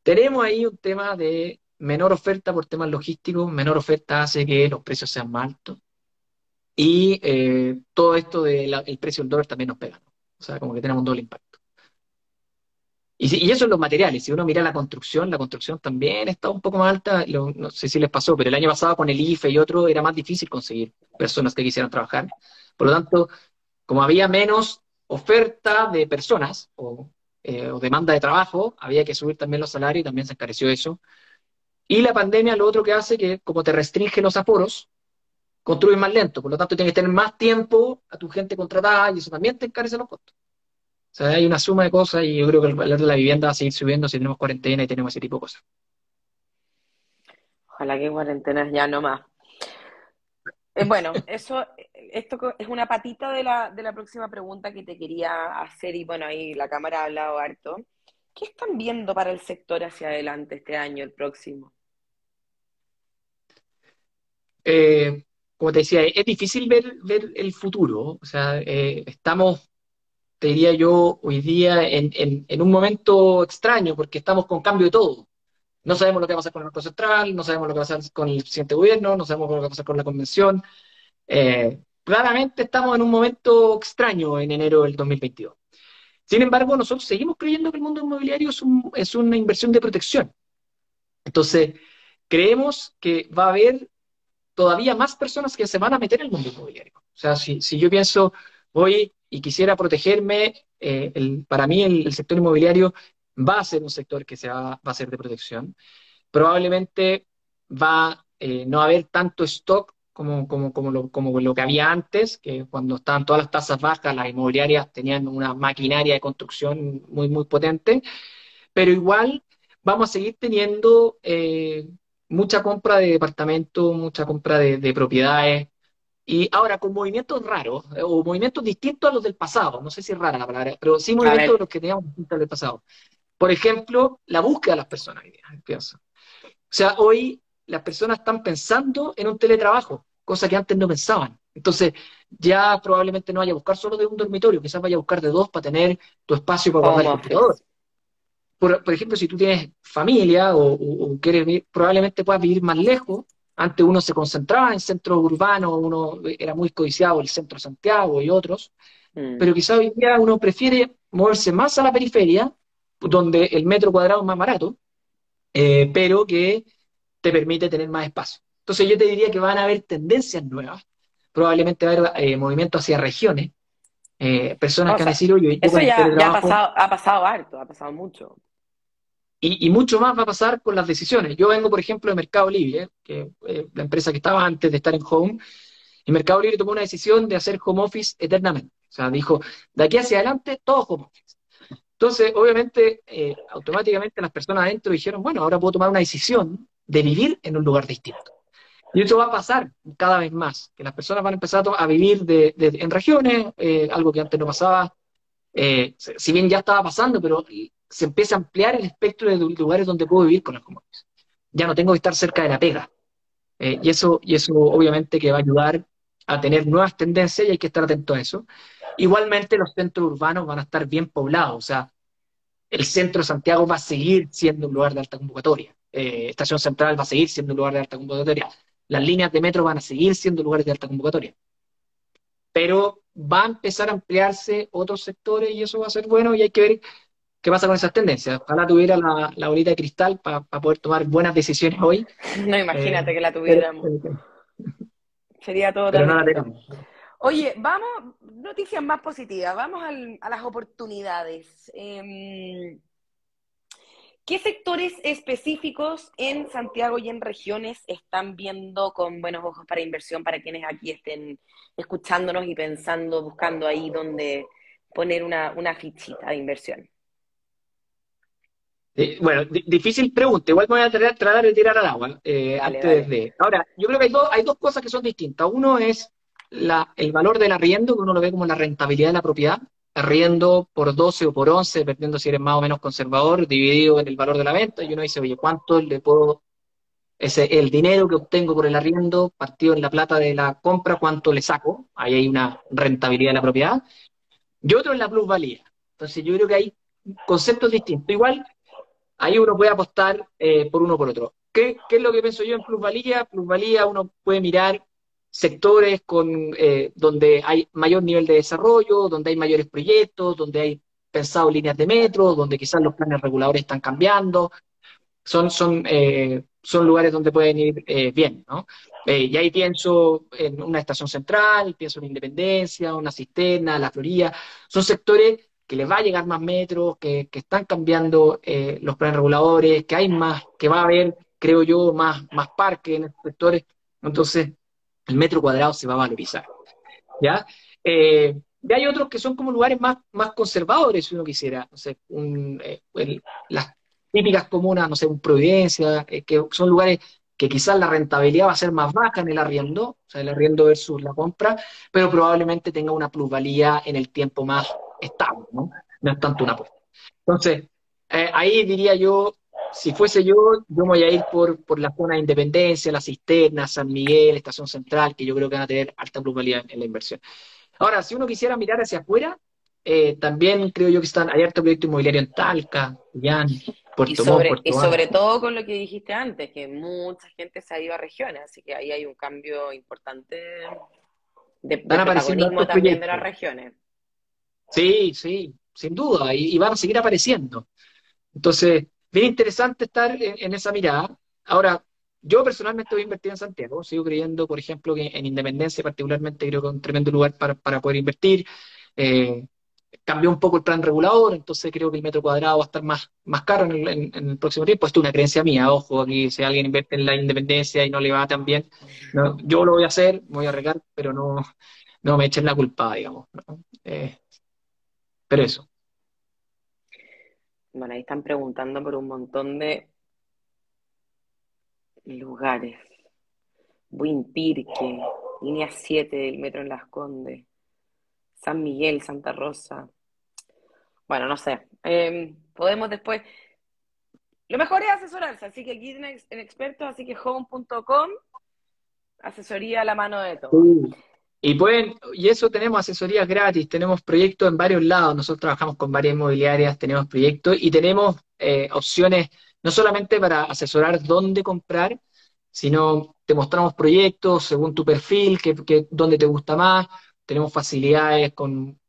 tenemos ahí un tema de menor oferta por temas logísticos, menor oferta hace que los precios sean más altos. Y eh, todo esto del precio del dólar también nos pega, O sea, como que tenemos un doble impacto. Y, eso en los materiales. Si uno mira la construcción, la construcción también está un poco más alta. no sé si les pasó, pero el año pasado con el IFE y otro era más difícil conseguir personas que quisieran trabajar. Por lo tanto, como había menos oferta de personas o, eh, demanda de trabajo, había que subir también los salarios y también se encareció eso. Y la pandemia lo otro que hace que, como te restringe los aforos, construyes más lento. Por lo tanto, tienes que tener más tiempo a tu gente contratada y eso también te encarece los costos. O sea, hay una suma de cosas y yo creo que el valor de la vivienda va a seguir subiendo si tenemos cuarentena y tenemos ese tipo de cosas. Ojalá que cuarentenas ya no más. Eh, bueno, *laughs* eso, esto es una patita de la, de la próxima pregunta que te quería hacer y bueno, ahí la cámara ha hablado harto. ¿Qué están viendo para el sector hacia adelante este año, el próximo? Eh, como te decía, es difícil ver, el futuro. O sea, eh, estamos, te diría yo, hoy día en, un momento extraño porque estamos con cambio de todo. No sabemos lo que va a pasar con el Banco Central, no sabemos lo que va a pasar con el presidente gobierno, no sabemos lo que va a pasar con la convención. Eh, claramente estamos en un momento extraño en enero del 2022. Sin embargo, nosotros seguimos creyendo que el mundo inmobiliario es una inversión de protección. Entonces, creemos que va a haber todavía más personas que se van a meter en el mundo inmobiliario. O sea, si, si yo pienso, voy y quisiera protegerme, eh, para mí el, sector inmobiliario va a ser un sector que se va, va a ser de protección. Probablemente va eh, no haber tanto stock como, como, como, lo, como lo que había antes, que cuando estaban todas las tasas bajas, las inmobiliarias tenían una maquinaria de construcción muy, muy potente, pero igual vamos a seguir teniendo eh, mucha compra de departamentos, mucha compra de, de, propiedades, y ahora con movimientos raros, eh, o movimientos distintos a los del pasado, no sé si es rara la palabra, pero sí movimientos de los que teníamos distintos del pasado. Por ejemplo, la búsqueda de las personas, pienso. O sea, hoy las personas están pensando en un teletrabajo, cosa que antes no pensaban. Entonces, ya probablemente no vaya a buscar solo de un dormitorio, quizás vaya a buscar de dos para tener tu espacio para guardar el computador. Por, por, ejemplo, si tú tienes familia o, o, quieres vivir, probablemente puedas vivir más lejos. Antes uno se concentraba en centros urbanos, uno era muy codiciado el centro de Santiago y otros, mm. pero quizás hoy día uno prefiere moverse más a la periferia donde el metro cuadrado es más barato, eh, pero que te permite tener más espacio. Entonces yo te diría que van a haber tendencias nuevas, probablemente va a haber eh, movimientos hacia regiones, eh, personas que han decidido... Eso ya, ha, pasado, ha pasado harto, ha pasado mucho. Y, mucho más va a pasar con las decisiones. Yo vengo, por ejemplo, de Mercado Libre, que eh, la empresa que estaba antes de estar en Home, y Mercado Libre tomó una decisión de hacer home office eternamente. O sea, dijo, de aquí hacia adelante, todo home office. Entonces, obviamente, eh, automáticamente las personas adentro dijeron, bueno, ahora puedo tomar una decisión de vivir en un lugar distinto. Y eso va a pasar cada vez más, que las personas van a empezar a vivir de, en regiones, eh, algo que antes no pasaba, eh, si bien ya estaba pasando, pero se empieza a ampliar el espectro de lugares donde puedo vivir con las comunidades. Ya no tengo que estar cerca de la pega. Eh, y, eso, y eso obviamente que va a ayudar a tener nuevas tendencias y hay que estar atento a eso. Igualmente los centros urbanos van a estar bien poblados, o sea, el centro de Santiago va a seguir siendo un lugar de alta convocatoria, eh, Estación Central va a seguir siendo un lugar de alta convocatoria, las líneas de metro van a seguir siendo lugares de alta convocatoria. Pero va a empezar a ampliarse otros sectores y eso va a ser bueno y hay que ver qué pasa con esas tendencias. Ojalá tuviera la, la bolita de cristal para poder tomar buenas decisiones hoy. No, imagínate eh, que la tuviéramos. Pero, Sería todo pero no la tenemos. Oye, vamos, noticias más positivas, vamos al, a las oportunidades. Eh, ¿Qué sectores específicos en Santiago y en regiones están viendo con buenos ojos para inversión para quienes aquí estén escuchándonos y pensando, buscando ahí donde poner una, una fichita de inversión? Eh, bueno, difícil pregunta. Igual me voy a tratar, de tirar al agua eh, antes de. Ahora, yo creo que hay, do, hay dos cosas que son distintas. Uno es la, el valor del arriendo, que uno lo ve como la rentabilidad de la propiedad, arriendo por 12 o por 11, dependiendo si eres más o menos conservador, dividido en el valor de la venta, y uno dice, oye, ¿cuánto le puedo, ese, el dinero que obtengo por el arriendo, partido en la plata de la compra, cuánto le saco? Ahí hay una rentabilidad de la propiedad. Y otro es la plusvalía. Entonces yo creo que hay conceptos distintos. Igual, ahí uno puede apostar eh, por uno por otro. ¿Qué, ¿Qué es lo que pienso yo en plusvalía? Plusvalía uno puede mirar sectores con, eh, donde hay mayor nivel de desarrollo, donde hay mayores proyectos, donde hay pensado líneas de metro, donde quizás los planes reguladores están cambiando. Son, son, eh, son lugares donde pueden ir eh, bien, ¿no? Y ahí pienso en una estación central, pienso en Independencia, una cisterna, la Florida. Son sectores que les va a llegar más metros, que, están cambiando eh, los planes reguladores, que hay más, que va a haber, creo yo, más, más parques en estos sectores. Entonces, el metro cuadrado se va a valorizar. ¿Ya? Eh, y hay otros que son como lugares más, más conservadores, si uno quisiera. No sé, las típicas comunas, no sé, un Providencia, que son lugares que quizás la rentabilidad va a ser más baja en el arriendo, o sea, el arriendo versus la compra, pero probablemente tenga una plusvalía en el tiempo más estable, ¿no? No es tanto una apuesta. Entonces, eh, ahí diría yo, si fuese yo, yo me voy a ir por, por la zona de Independencia, la Cisterna, San Miguel, Estación Central, que yo creo que van a tener alta plusvalía en, la inversión. Ahora, si uno quisiera mirar hacia afuera, eh, también creo yo que están, hay harto proyecto inmobiliario en Talca, Llán, y sobre, y sobre todo con lo que dijiste antes, que mucha gente se ha ido a regiones, así que ahí hay un cambio importante de, de protagonismo también de las regiones. Sí, sí, sin duda, y, van a seguir apareciendo. Entonces, bien interesante estar en, esa mirada. Ahora, yo personalmente voy a invertir en Santiago, sigo creyendo, por ejemplo, que en Independencia particularmente creo que es un tremendo lugar para, para poder invertir. Eh, cambió un poco el plan regulador, entonces creo que el metro cuadrado va a estar más, más caro en el, próximo tiempo. Esto es una creencia mía, ojo, aquí si alguien invierte en la independencia y no le va tan bien, yo lo voy a hacer, voy a regar, pero no, no me echen la culpa, digamos. Eh, pero eso. Bueno, ahí están preguntando por un montón de lugares. Buinpirque, línea 7 del metro en Las Condes. San Miguel, Santa Rosa. Bueno, no sé. Em, podemos después. Lo mejor es asesorarse, así que aquí tienen expertos, así que home.com, asesoría a la mano de todos. Y pueden, y eso tenemos asesorías gratis, tenemos proyectos en varios lados, nosotros trabajamos con varias inmobiliarias, tenemos proyectos y tenemos eh, opciones no solamente para asesorar dónde comprar, sino te mostramos proyectos según tu perfil, que, que, dónde te gusta más, tenemos facilidades con,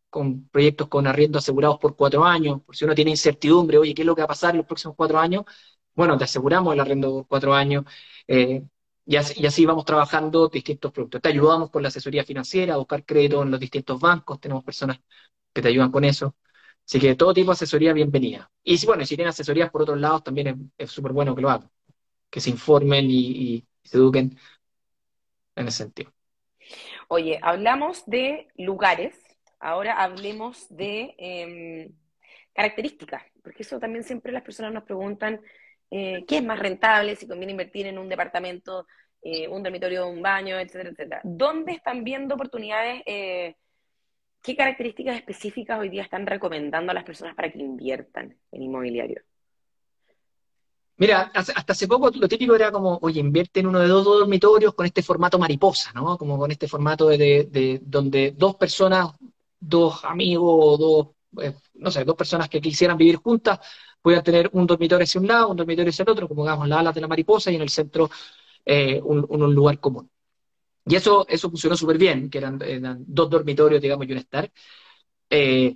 proyectos con arriendo asegurados por cuatro años, por si uno tiene incertidumbre, oye, ¿qué es lo que va a pasar en los próximos cuatro años? Bueno, te aseguramos el arriendo por cuatro años, eh, y, así, vamos trabajando distintos productos. Te ayudamos con la asesoría financiera, a buscar crédito en los distintos bancos, tenemos personas que te ayudan con eso. Así que todo tipo de asesoría, bienvenida. Y si, bueno, si tienen asesorías por otros lados, también es súper bueno que lo hagan, que se informen y se eduquen en ese sentido. Oye, hablamos de lugares, ahora hablemos de em, características, porque eso también siempre las personas nos preguntan, eh, ¿qué es más rentable? Si conviene invertir en un departamento, eh, un dormitorio, un baño, etcétera, etcétera. ¿Dónde están viendo oportunidades? Eh, ¿Qué características específicas hoy día están recomendando a las personas para que inviertan en inmobiliario? Mira, hasta hace poco lo típico era como, oye, invierte en uno de dos, dormitorios con este formato mariposa, ¿no? Como con este formato de, donde dos personas, dos amigos dos, no sé, dos personas que quisieran vivir juntas, puedan tener un dormitorio hacia un lado, un dormitorio hacia el otro, como digamos las alas de la mariposa y en el centro eh, un, lugar común. Y eso, eso funcionó súper bien, que eran, dos dormitorios, digamos, y un estar. Eh,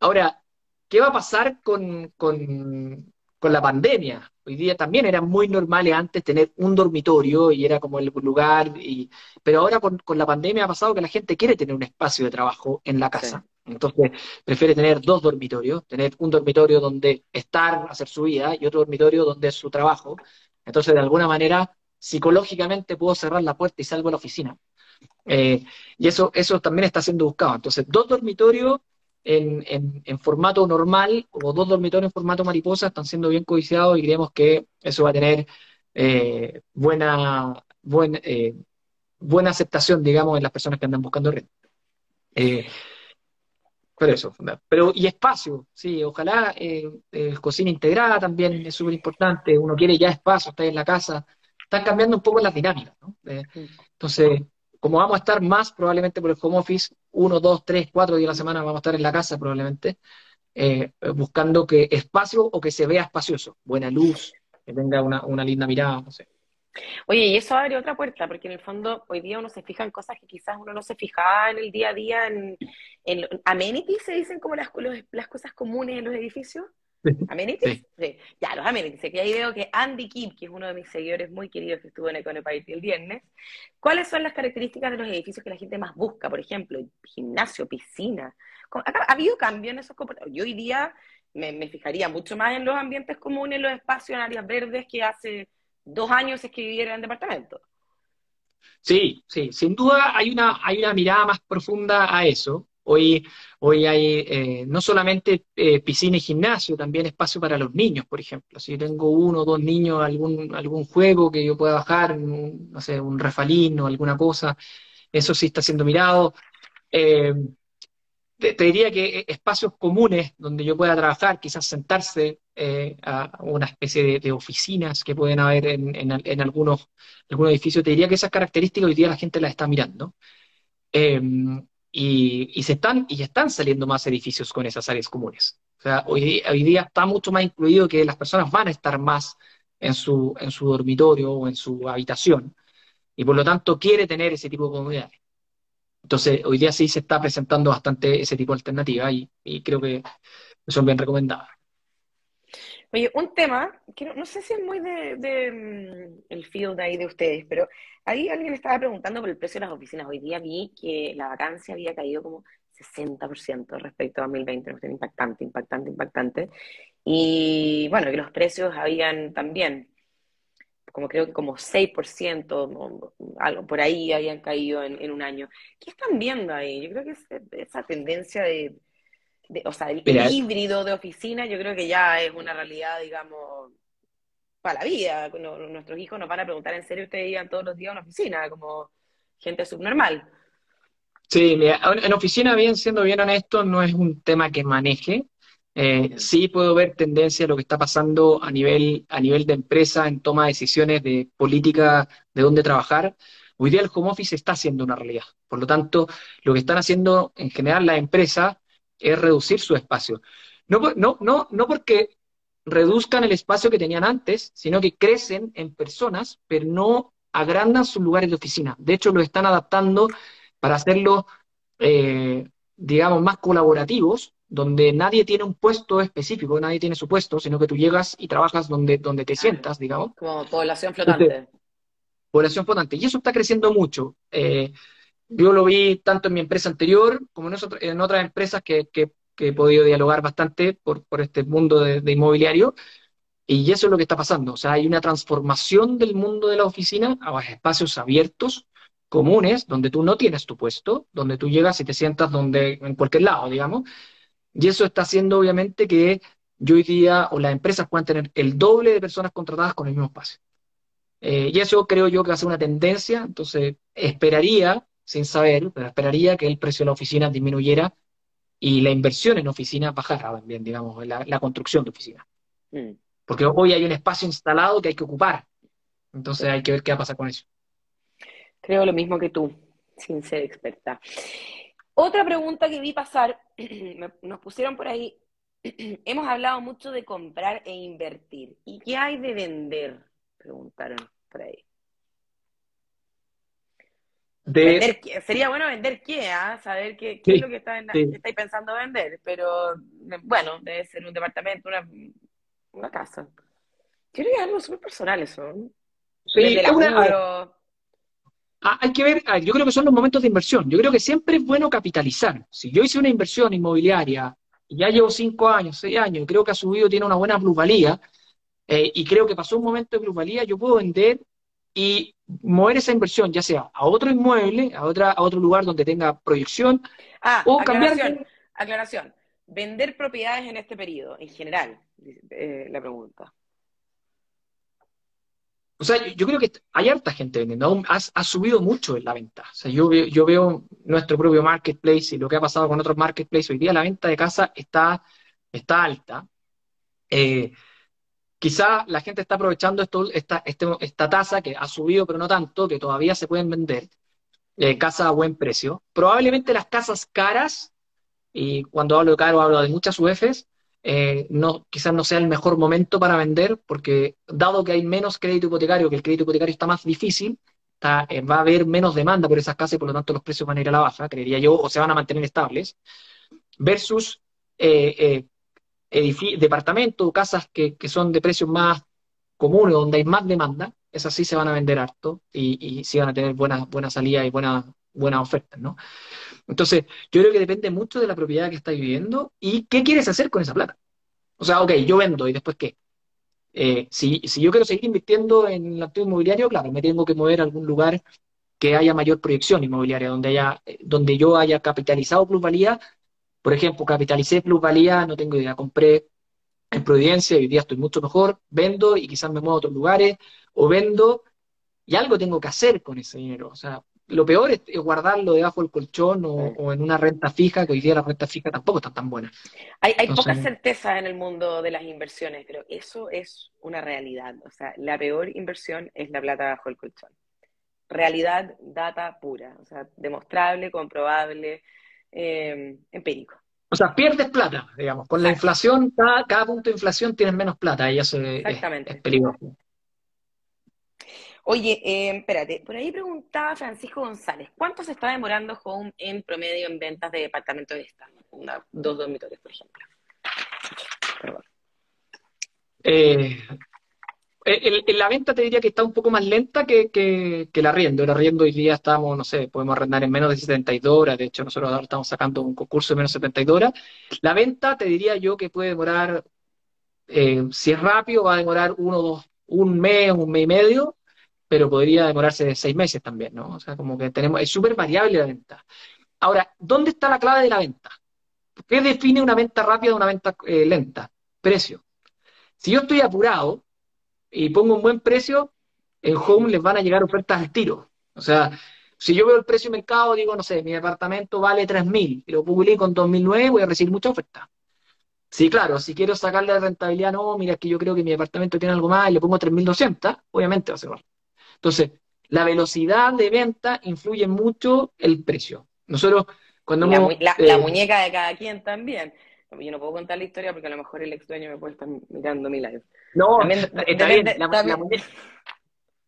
ahora, ¿qué va a pasar con, con, con la pandemia? Hoy día también era muy normal antes tener un dormitorio y era como el lugar, y, pero ahora con, la pandemia ha pasado que la gente quiere tener un espacio de trabajo en la casa. Entonces prefiere tener dos dormitorios, tener un dormitorio donde estar, hacer su vida y otro dormitorio donde es su trabajo. Entonces de alguna manera psicológicamente puedo cerrar la puerta y salgo a la oficina. Eh, y eso, eso también está siendo buscado. Entonces dos dormitorios en, en, formato normal o dos dormitorios en formato mariposa están siendo bien codiciados y creemos que eso va a tener eh, buena, eh, buena aceptación, digamos, en las personas que andan buscando renta. Eh, pero eso, pero y espacio, sí, ojalá cocina integrada también es súper importante, uno quiere ya espacio, está en la casa, están cambiando un poco las dinámicas, ¿no? entonces, como vamos a estar más probablemente por el home office, uno, dos, tres, cuatro días a la semana vamos a estar en la casa probablemente, eh, buscando que espacio o que se vea espacioso, buena luz, que tenga una, linda mirada, no sé. Oye, y eso abre otra puerta, porque en el fondo hoy día uno se fija en cosas que quizás uno no se fijaba en el día a día, en, en amenities se dicen como las, las cosas comunes en los edificios. ¿Amenities? Sí. Ya, los amenities. Aquí ahí veo que Andy Kim, que es uno de mis seguidores muy queridos que estuvo en Econoparty el viernes, ¿cuáles son las características de los edificios que la gente más busca? Por ejemplo, gimnasio, piscina. ¿Ha habido cambio en esos comportamientos? Yo hoy día me, me, fijaría mucho más en los ambientes comunes, en los espacios, en áreas verdes, que hace dos años es que viviera en departamento. Sí, sí, sin duda hay una, hay una mirada más profunda a eso. Hoy, hoy hay eh, no solamente eh, piscina y gimnasio, también espacio para los niños, por ejemplo. Si tengo uno o dos niños, algún, algún juego que yo pueda bajar, no sé, un refalín o alguna cosa, eso sí está siendo mirado. Eh, te, diría que espacios comunes donde yo pueda trabajar, quizás sentarse a una especie de, oficinas que pueden haber en, en, algunos, algunos edificios, te diría que esas características hoy día la gente las está mirando. Y, se están, y están saliendo más edificios con esas áreas comunes. O sea, hoy, día está mucho más incluido que las personas van a estar más en su, en su dormitorio o en su habitación, y por lo tanto quiere tener ese tipo de comodidades. Entonces, hoy día sí se está presentando bastante ese tipo de alternativa y, y creo que son bien recomendadas. Oye, un tema que no, sé si es muy de, mm, el field ahí de ustedes, pero ahí alguien estaba preguntando por el precio de las oficinas. Hoy día vi que la vacancia había caído como 60% respecto a 2020, impactante, impactante, impactante. Y bueno, que los precios habían también, como creo que como 6%, algo por ahí habían caído en, un año. ¿Qué están viendo ahí? Yo creo que esa tendencia de o sea, el, híbrido de oficina, yo creo que ya es una realidad, digamos, para la vida. nuestros hijos nos van a preguntar en serio, ustedes iban todos los días a una oficina, como gente subnormal. Sí, en oficina, bien siendo bien honesto, no es un tema que maneje. Eh, sí puedo ver tendencia a lo que está pasando a nivel, a nivel de empresa en toma de decisiones de política de dónde trabajar. Hoy día el home office está siendo una realidad. Por lo tanto, lo que están haciendo en general las empresas es reducir su espacio. No, no, no, no porque reduzcan el espacio que tenían antes, sino que crecen en personas, pero no agrandan sus lugares de oficina. De hecho, lo están adaptando para hacerlo, eh, digamos, más colaborativos, donde nadie tiene un puesto específico, nadie tiene su puesto, sino que tú llegas y trabajas donde, donde te sientas, digamos. Como población flotante. población flotante. Y eso está creciendo mucho. Eh, yo lo vi tanto en mi empresa anterior como en, otras empresas que, he podido dialogar bastante por, este mundo de, inmobiliario. Y eso es lo que está pasando. O sea, hay una transformación del mundo de la oficina a espacios abiertos, comunes, donde tú no tienes tu puesto, donde tú llegas y te sientas donde, en cualquier lado, digamos. Y eso está haciendo, obviamente, que yo hoy día o las empresas puedan tener el doble de personas contratadas con el mismo espacio. Eh, y eso creo yo que va a ser una tendencia. Entonces, esperaría sin saber, pero esperaría que el precio de la oficina disminuyera y la inversión en oficinas bajara también, digamos, la, construcción de oficinas. Mm. Porque hoy hay un espacio instalado que hay que ocupar. Entonces hay que ver qué va a pasar con eso. Creo lo mismo que tú, sin ser experta. Otra pregunta que vi pasar, *clears throat* nos pusieron por ahí, *clears throat* hemos hablado mucho de comprar e invertir. ¿Y qué hay de vender? Preguntaron por ahí sería bueno vender qué, ¿ah? saber qué, es lo que, está estáis pensando vender, pero bueno, debe ser un departamento, una, una casa. Yo creo que es algo súper personal eso. Sí, ah, hay que ver, ah, yo creo que son los momentos de inversión. Yo creo que siempre es bueno capitalizar. Si yo hice una inversión inmobiliaria y ya llevo cinco años, seis años, y creo que ha subido, tiene una buena plusvalía, eh, y creo que pasó un momento de plusvalía, yo puedo vender y mover esa inversión, ya sea a otro inmueble, a, otra, a otro lugar donde tenga proyección, ah, o cambiar. Aclaración. Vender propiedades en este periodo, en general, eh, la pregunta. O sea, yo, creo que hay harta gente vendiendo, ha, subido mucho en la venta. O sea, yo, yo veo nuestro propio marketplace y lo que ha pasado con otros marketplaces. Hoy día la venta de casa está, está alta. Eh, Quizá la gente está aprovechando este, esta tasa que ha subido, pero no tanto, que todavía se pueden vender, eh, casas a buen precio. Probablemente las casas caras, y cuando hablo de caro hablo de muchas UFs, eh, no, quizás no sea el mejor momento para vender, porque dado que hay menos crédito hipotecario, que el crédito hipotecario está más difícil, eh, va a haber menos demanda por esas casas y por lo tanto los precios van a ir a la baja, creería yo, o se van a mantener estables, versus departamentos o casas que, son de precios más comunes, donde hay más demanda, esas sí se van a vender harto y, y sí van a tener buenas buena salida y buenas buenas ofertas, ¿no? Entonces, yo creo que depende mucho de la propiedad que estás viviendo y qué quieres hacer con esa plata. O sea, ok, yo vendo y después qué. Eh, si, si yo quiero seguir invirtiendo en el activo inmobiliario, claro, me tengo que mover a algún lugar que haya mayor proyección inmobiliaria, donde, haya, eh, donde yo haya capitalizado plusvalía. Por ejemplo, capitalicé plusvalía, no tengo idea, compré en Providencia, hoy día estoy mucho mejor, vendo y quizás me muevo a otros lugares, o vendo y algo tengo que hacer con ese dinero. O sea, lo peor es, guardarlo debajo del colchón o, en una renta fija, que hoy día la renta fija tampoco está tan buena. Hay, hay poca certeza en el mundo de las inversiones, pero eso es una realidad. O sea, la peor inversión es la plata bajo el colchón. Realidad, data pura, o sea, demostrable, comprobable, eh, empírico. O sea, pierdes plata, digamos. Con la inflación, cada, punto de inflación tienes menos plata y eso es, es peligroso. Oye, eh, espérate, por ahí preguntaba Francisco González, ¿cuánto se está demorando Home en promedio en ventas de departamentos de estándar? dos dormitorios, por ejemplo. Perdón. Eh, en la venta te diría que está un poco más lenta que, que, que el arriendo. El arriendo hoy día estamos, no sé, podemos arrendar en menos de 72 horas. De hecho, nosotros ahora estamos sacando un concurso de menos de 72 horas. La venta te diría yo que puede demorar, eh, si es rápido, va a demorar uno, dos, un mes, un mes y medio pero podría demorarse seis meses también, ¿no? O sea, como que tenemos, es súper variable la venta. Ahora, ¿dónde está la clave de la venta? ¿Qué define una venta rápida de una venta eh, lenta? Precio. Si yo estoy apurado y pongo un buen precio, en Home les van a llegar ofertas al tiro. O sea, si yo veo el precio de mercado, digo, no sé, mi departamento vale 3.000 y lo publico con 2.009, voy a recibir mucha oferta. Sí, claro, si quiero sacarle la rentabilidad, no, mira, es que yo creo que mi departamento tiene algo más y le pongo 3.200, obviamente va a ser entonces, la velocidad de venta influye mucho el precio. Nosotros, cuando la, la, eh, muñeca de cada quien también. Yo no puedo contar la historia porque a lo mejor el ex dueño me puede estar mirando mi live. No, está bien,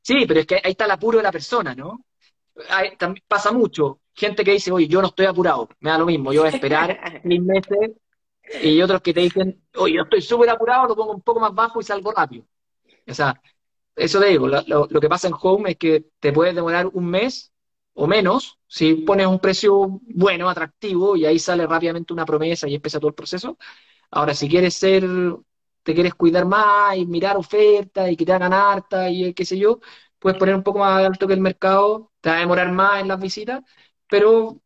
Sí, pero es que ahí está el apuro de la persona, ¿no? pasa mucho. Gente que dice, oye, yo no estoy apurado, me da lo mismo, yo voy a esperar *laughs* mil meses. Y otros que te dicen, oye, yo estoy súper apurado, lo pongo un poco más bajo y salgo rápido. O sea, eso te digo, lo, que pasa en Home es que te puedes demorar un mes o menos si pones un precio bueno, atractivo, y ahí sale rápidamente una promesa y empieza todo el proceso. Ahora, si quieres ser, te quieres cuidar más y mirar ofertas y que te hagan harta y qué sé yo, puedes poner un poco más alto que el mercado, te va a demorar más en las visitas, pero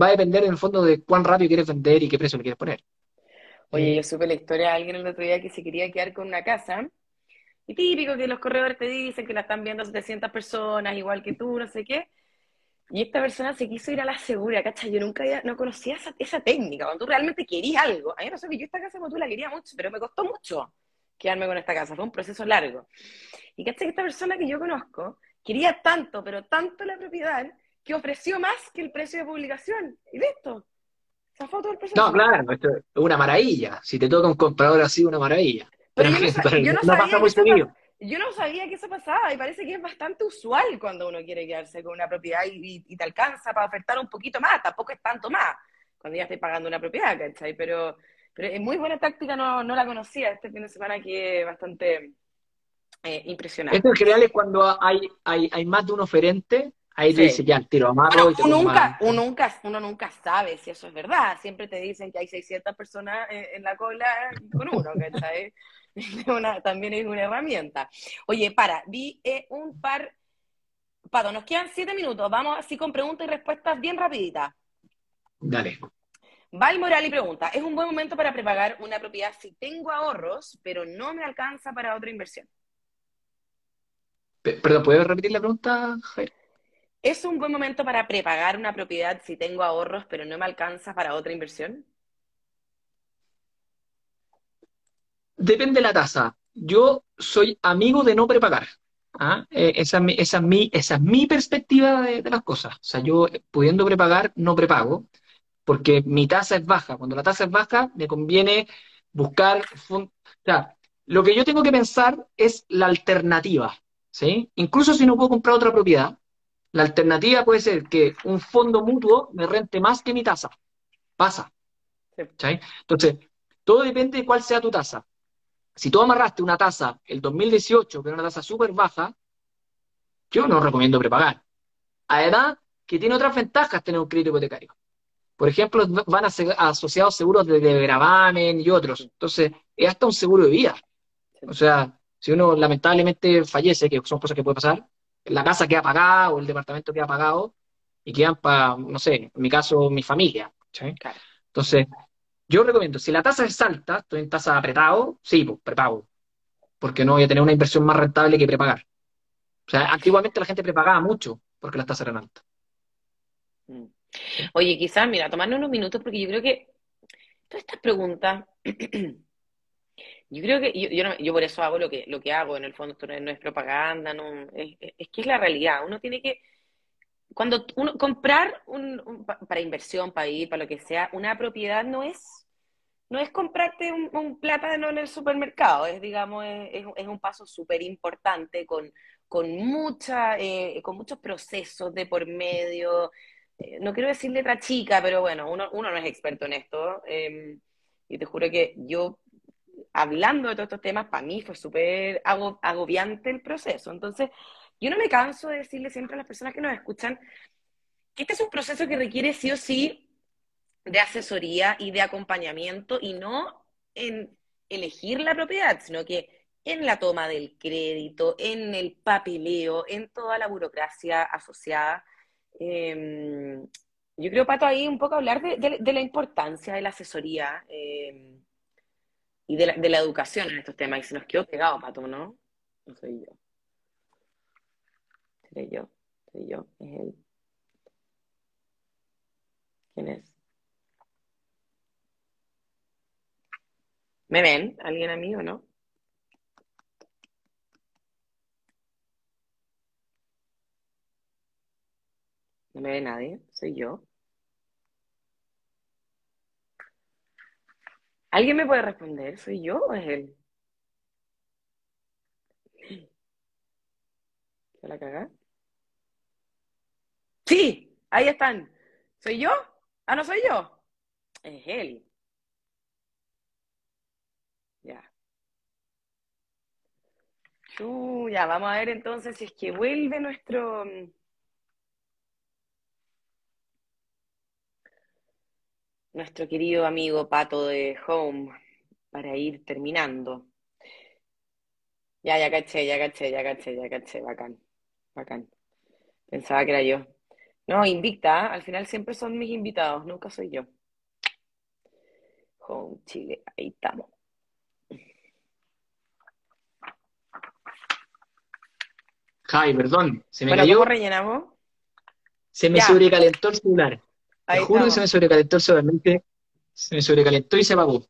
va a depender en el fondo de cuán rápido quieres vender y qué precio le quieres poner. Oye, yo supe la historia de alguien el otro día que se quería quedar con una casa y típico que los corredores te dicen que la están viendo 700 personas, igual que tú, no sé qué. Y esta persona se quiso ir a la segura, ¿cachai? Yo nunca había, no conocía esa, esa técnica, cuando tú realmente querías algo. A mí no sé que yo esta casa como tú la quería mucho, pero me costó mucho quedarme con esta casa, fue un proceso largo. Y ¿cachai? Esta persona que yo conozco quería tanto, pero tanto la propiedad, que ofreció más que el precio de publicación. Y listo. Esa foto del proceso. No, claro, esto es una maravilla. Si te toca un comprador así, una maravilla. Pero, yo, no, *laughs* sabía que eso pasaba y parece que es bastante usual cuando uno quiere quedarse con una propiedad y, te alcanza para ofertar un poquito más, tampoco es tanto más cuando ya estoy pagando una propiedad, ¿cachai? Pero, pero es muy buena táctica, no, no la conocía este fin de semana que es bastante eh, impresionante. Esto en general es cuando hay, hay, hay más de un oferente Ahí te dice ya, tiro amarro y te uno nunca, uno nunca, uno nunca sabe si eso es verdad. Siempre te dicen que hay 600 personas en, la cola con uno, ¿cachai? *laughs* también es una herramienta. Oye, para, vi eh, un par... Pado, nos quedan siete minutos. Vamos así con preguntas y respuestas bien rapiditas. Dale. Val Moral y pregunta, ¿es un buen momento para prepagar una propiedad si tengo ahorros, pero no me alcanza para otra inversión? Perdón, ¿puedes repetir la pregunta, Jair? ¿Es un buen momento para prepagar una propiedad si tengo ahorros pero no me alcanza para otra inversión? Depende de la tasa. Yo soy amigo de no prepagar. ¿ah? Eh, esa, es mi, esa, mi, perspectiva de, las cosas. O sea, yo pudiendo prepagar, no prepago, porque mi tasa es baja. Cuando la tasa es baja, me conviene buscar... O sea, lo que yo tengo que pensar es la alternativa. ¿sí? Incluso si no puedo comprar otra propiedad, la alternativa puede ser que un fondo mutuo me rente más que mi tasa. Pasa. Entonces, todo depende de cuál sea tu tasa. Si tú amarraste una tasa el 2018, que era una tasa súper baja, yo no recomiendo prepagar. Además, que tiene otras ventajas tener un crédito hipotecario. Por ejemplo, van a ser asociados seguros de, gravamen y otros. Entonces, es hasta un seguro de vida. O sea, si uno lamentablemente fallece, que son cosas que pueden pasar, la casa queda pagada o el departamento queda pagado y quedan para, no sé, en mi caso, mi familia. Entonces, yo recomiendo, si la tasa es alta, estoy en tasa apretado, sí, pues prepago. Porque no voy a tener una inversión más rentable que prepagar. O sea, antiguamente la gente prepagaba mucho porque las tasas eran altas. Mm. Oye, quizás, mira, tomarnos unos minutos porque yo creo que todas estas preguntas, *clears throat* yo creo que yo, yo, por eso hago lo que, lo que hago, en el fondo esto no es propaganda, no, es, que es la realidad. Uno tiene que, cuando uno, comprar un, para inversión, para ir, para lo que sea, una propiedad no es, no es comprarte un, plátano en el supermercado, es, digamos, es, un paso súper importante con, con, eh, con muchos procesos de por medio, eh, no quiero decir letra chica, pero bueno, uno, uno no es experto en esto. Em, y te juro que yo, hablando de todos estos temas, para mí fue súper agobiante el proceso. Entonces, yo no me canso de decirle siempre a las personas que nos escuchan que este es un proceso que requiere sí o sí de asesoría y de acompañamiento y no en elegir la propiedad, sino que en la toma del crédito, en el papeleo, en toda la burocracia asociada. Em, yo creo, Pato, ahí un poco hablar de, la importancia de la asesoría em, y de la, educación en estos temas. Y se nos quedó pegado, Pato, ¿no? No soy yo. Seré yo. Soy yo. Es él. ¿Quién es? ¿Me ven? ¿Alguien a mí o no? No me ve nadie, soy yo. ¿Alguien me puede responder? ¿Soy yo o es él? ¿Se la caga? Sí, ahí están. ¿Soy yo? Ah, no soy yo. Es él. Ya. Ya, vamos a ver entonces si es que vuelve nuestro... nuestro querido amigo Pato de Home para ir terminando. Ya, ya caché, ya caché, ya caché, ya caché, bacán, bacán. Pensaba que era yo. No, invicta, ¿eh? al final siempre son mis invitados, nunca soy yo. Home Chile, ahí estamos. Ay, perdón, se me cayó. ¿Cómo rellenamos? Se me sobrecalentó el celular. Te juro que se me sobrecalentó solamente, se me sobrecalentó y se apagó.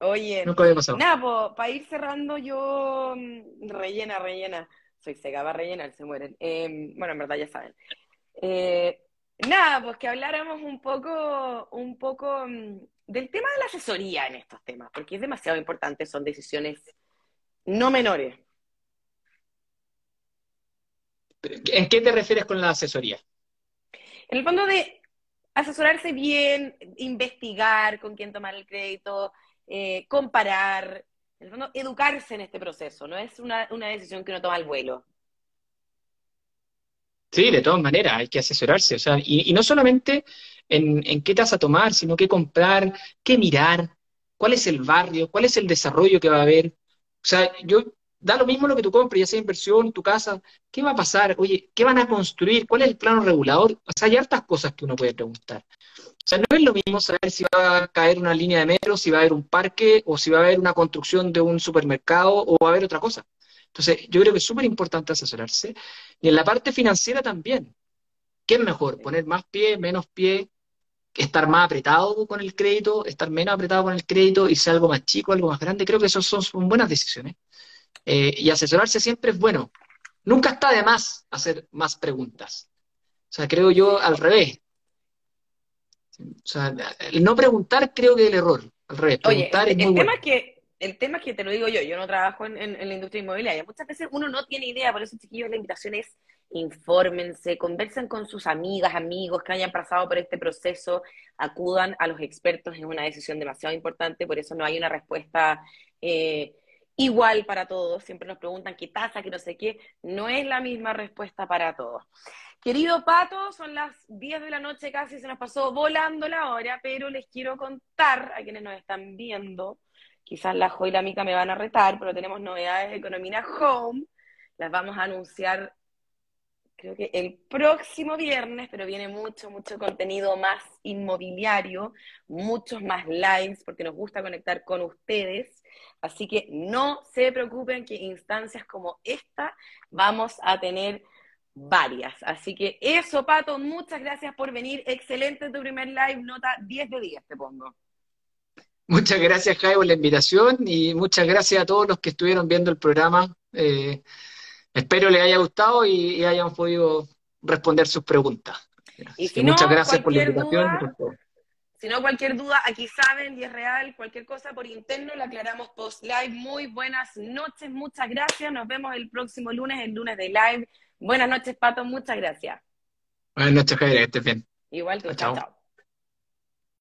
Oye, nunca había pasado. Nada, pues, para ir cerrando, yo mm, rellena, rellena. Soy seca, va a rellenar, se mueren. Em, bueno, en verdad ya saben. Eh, nada, pues que habláramos un poco, un poco mm, del tema de la asesoría en estos temas, porque es demasiado importante, son decisiones no menores. ¿En qué te refieres con la asesoría? En el fondo de asesorarse bien, investigar con quién tomar el crédito, eh, comparar, en el fondo, educarse en este proceso, no es una, decisión que uno toma al vuelo. Sí, de todas maneras, hay que asesorarse, o sea, y, no solamente en, en, qué tasa tomar, sino qué comprar, qué mirar, cuál es el barrio, cuál es el desarrollo que va a haber. O sea, yo da lo mismo lo que tú compres, ya sea inversión, tu casa, ¿qué va a pasar? Oye, ¿qué van a construir? ¿Cuál es el plano regulador? O sea, hay hartas cosas que uno puede preguntar. O sea, no es lo mismo saber si va a caer una línea de metro, si va a haber un parque, o si va a haber una construcción de un supermercado, o va a haber otra cosa. Entonces, yo creo que es súper importante asesorarse. Y en la parte financiera también. ¿Qué es mejor? ¿Poner más pie, menos pie? estar más apretado con el crédito, estar menos apretado con el crédito, y ser algo más chico, algo más grande. Creo que esas son buenas decisiones. Eh, y asesorarse siempre es bueno. Nunca está de más hacer más preguntas. O sea, creo yo al revés. O sea, el no preguntar creo que es el error. Al revés, preguntar el, tema es que el tema es que te lo digo yo, yo no trabajo en, la industria inmobiliaria. Muchas veces uno no tiene idea, por eso, chiquillos, la invitación es infórmense, conversen con sus amigas, amigos que hayan pasado por este proceso, acudan a los expertos, es una decisión demasiado importante, por eso no hay una respuesta eh, igual para todos, siempre nos preguntan qué pasa, qué no sé qué, no es la misma respuesta para todos. Querido Pato, son las 10 de la noche casi, se nos pasó volando la hora, pero les quiero contar a quienes nos están viendo, quizás la Jo y la Mica me van a retar, pero tenemos novedades de Economía Home, las vamos a anunciar creo que el próximo viernes, pero viene mucho, mucho contenido más inmobiliario, muchos más lives, porque nos gusta conectar con ustedes. Así que no se preocupen que instancias como esta vamos a tener varias. Así que eso, Pato, muchas gracias por venir. Excelente tu primer live, nota 10 de 10 te pongo. Muchas gracias, Jai, por la invitación y muchas gracias a todos los que estuvieron viendo el programa. Eh, espero les haya gustado y, hayan podido responder sus preguntas. Y muchas gracias por la invitación. Si no, cualquier duda, aquí saben y es real, cualquier cosa por interno la aclaramos post live. Muy buenas noches, muchas gracias. Nos vemos el próximo lunes, el lunes de live. Buenas noches, Pato, muchas gracias. Buenas noches, Javier, que estés bien. Igual tú, chao. chao.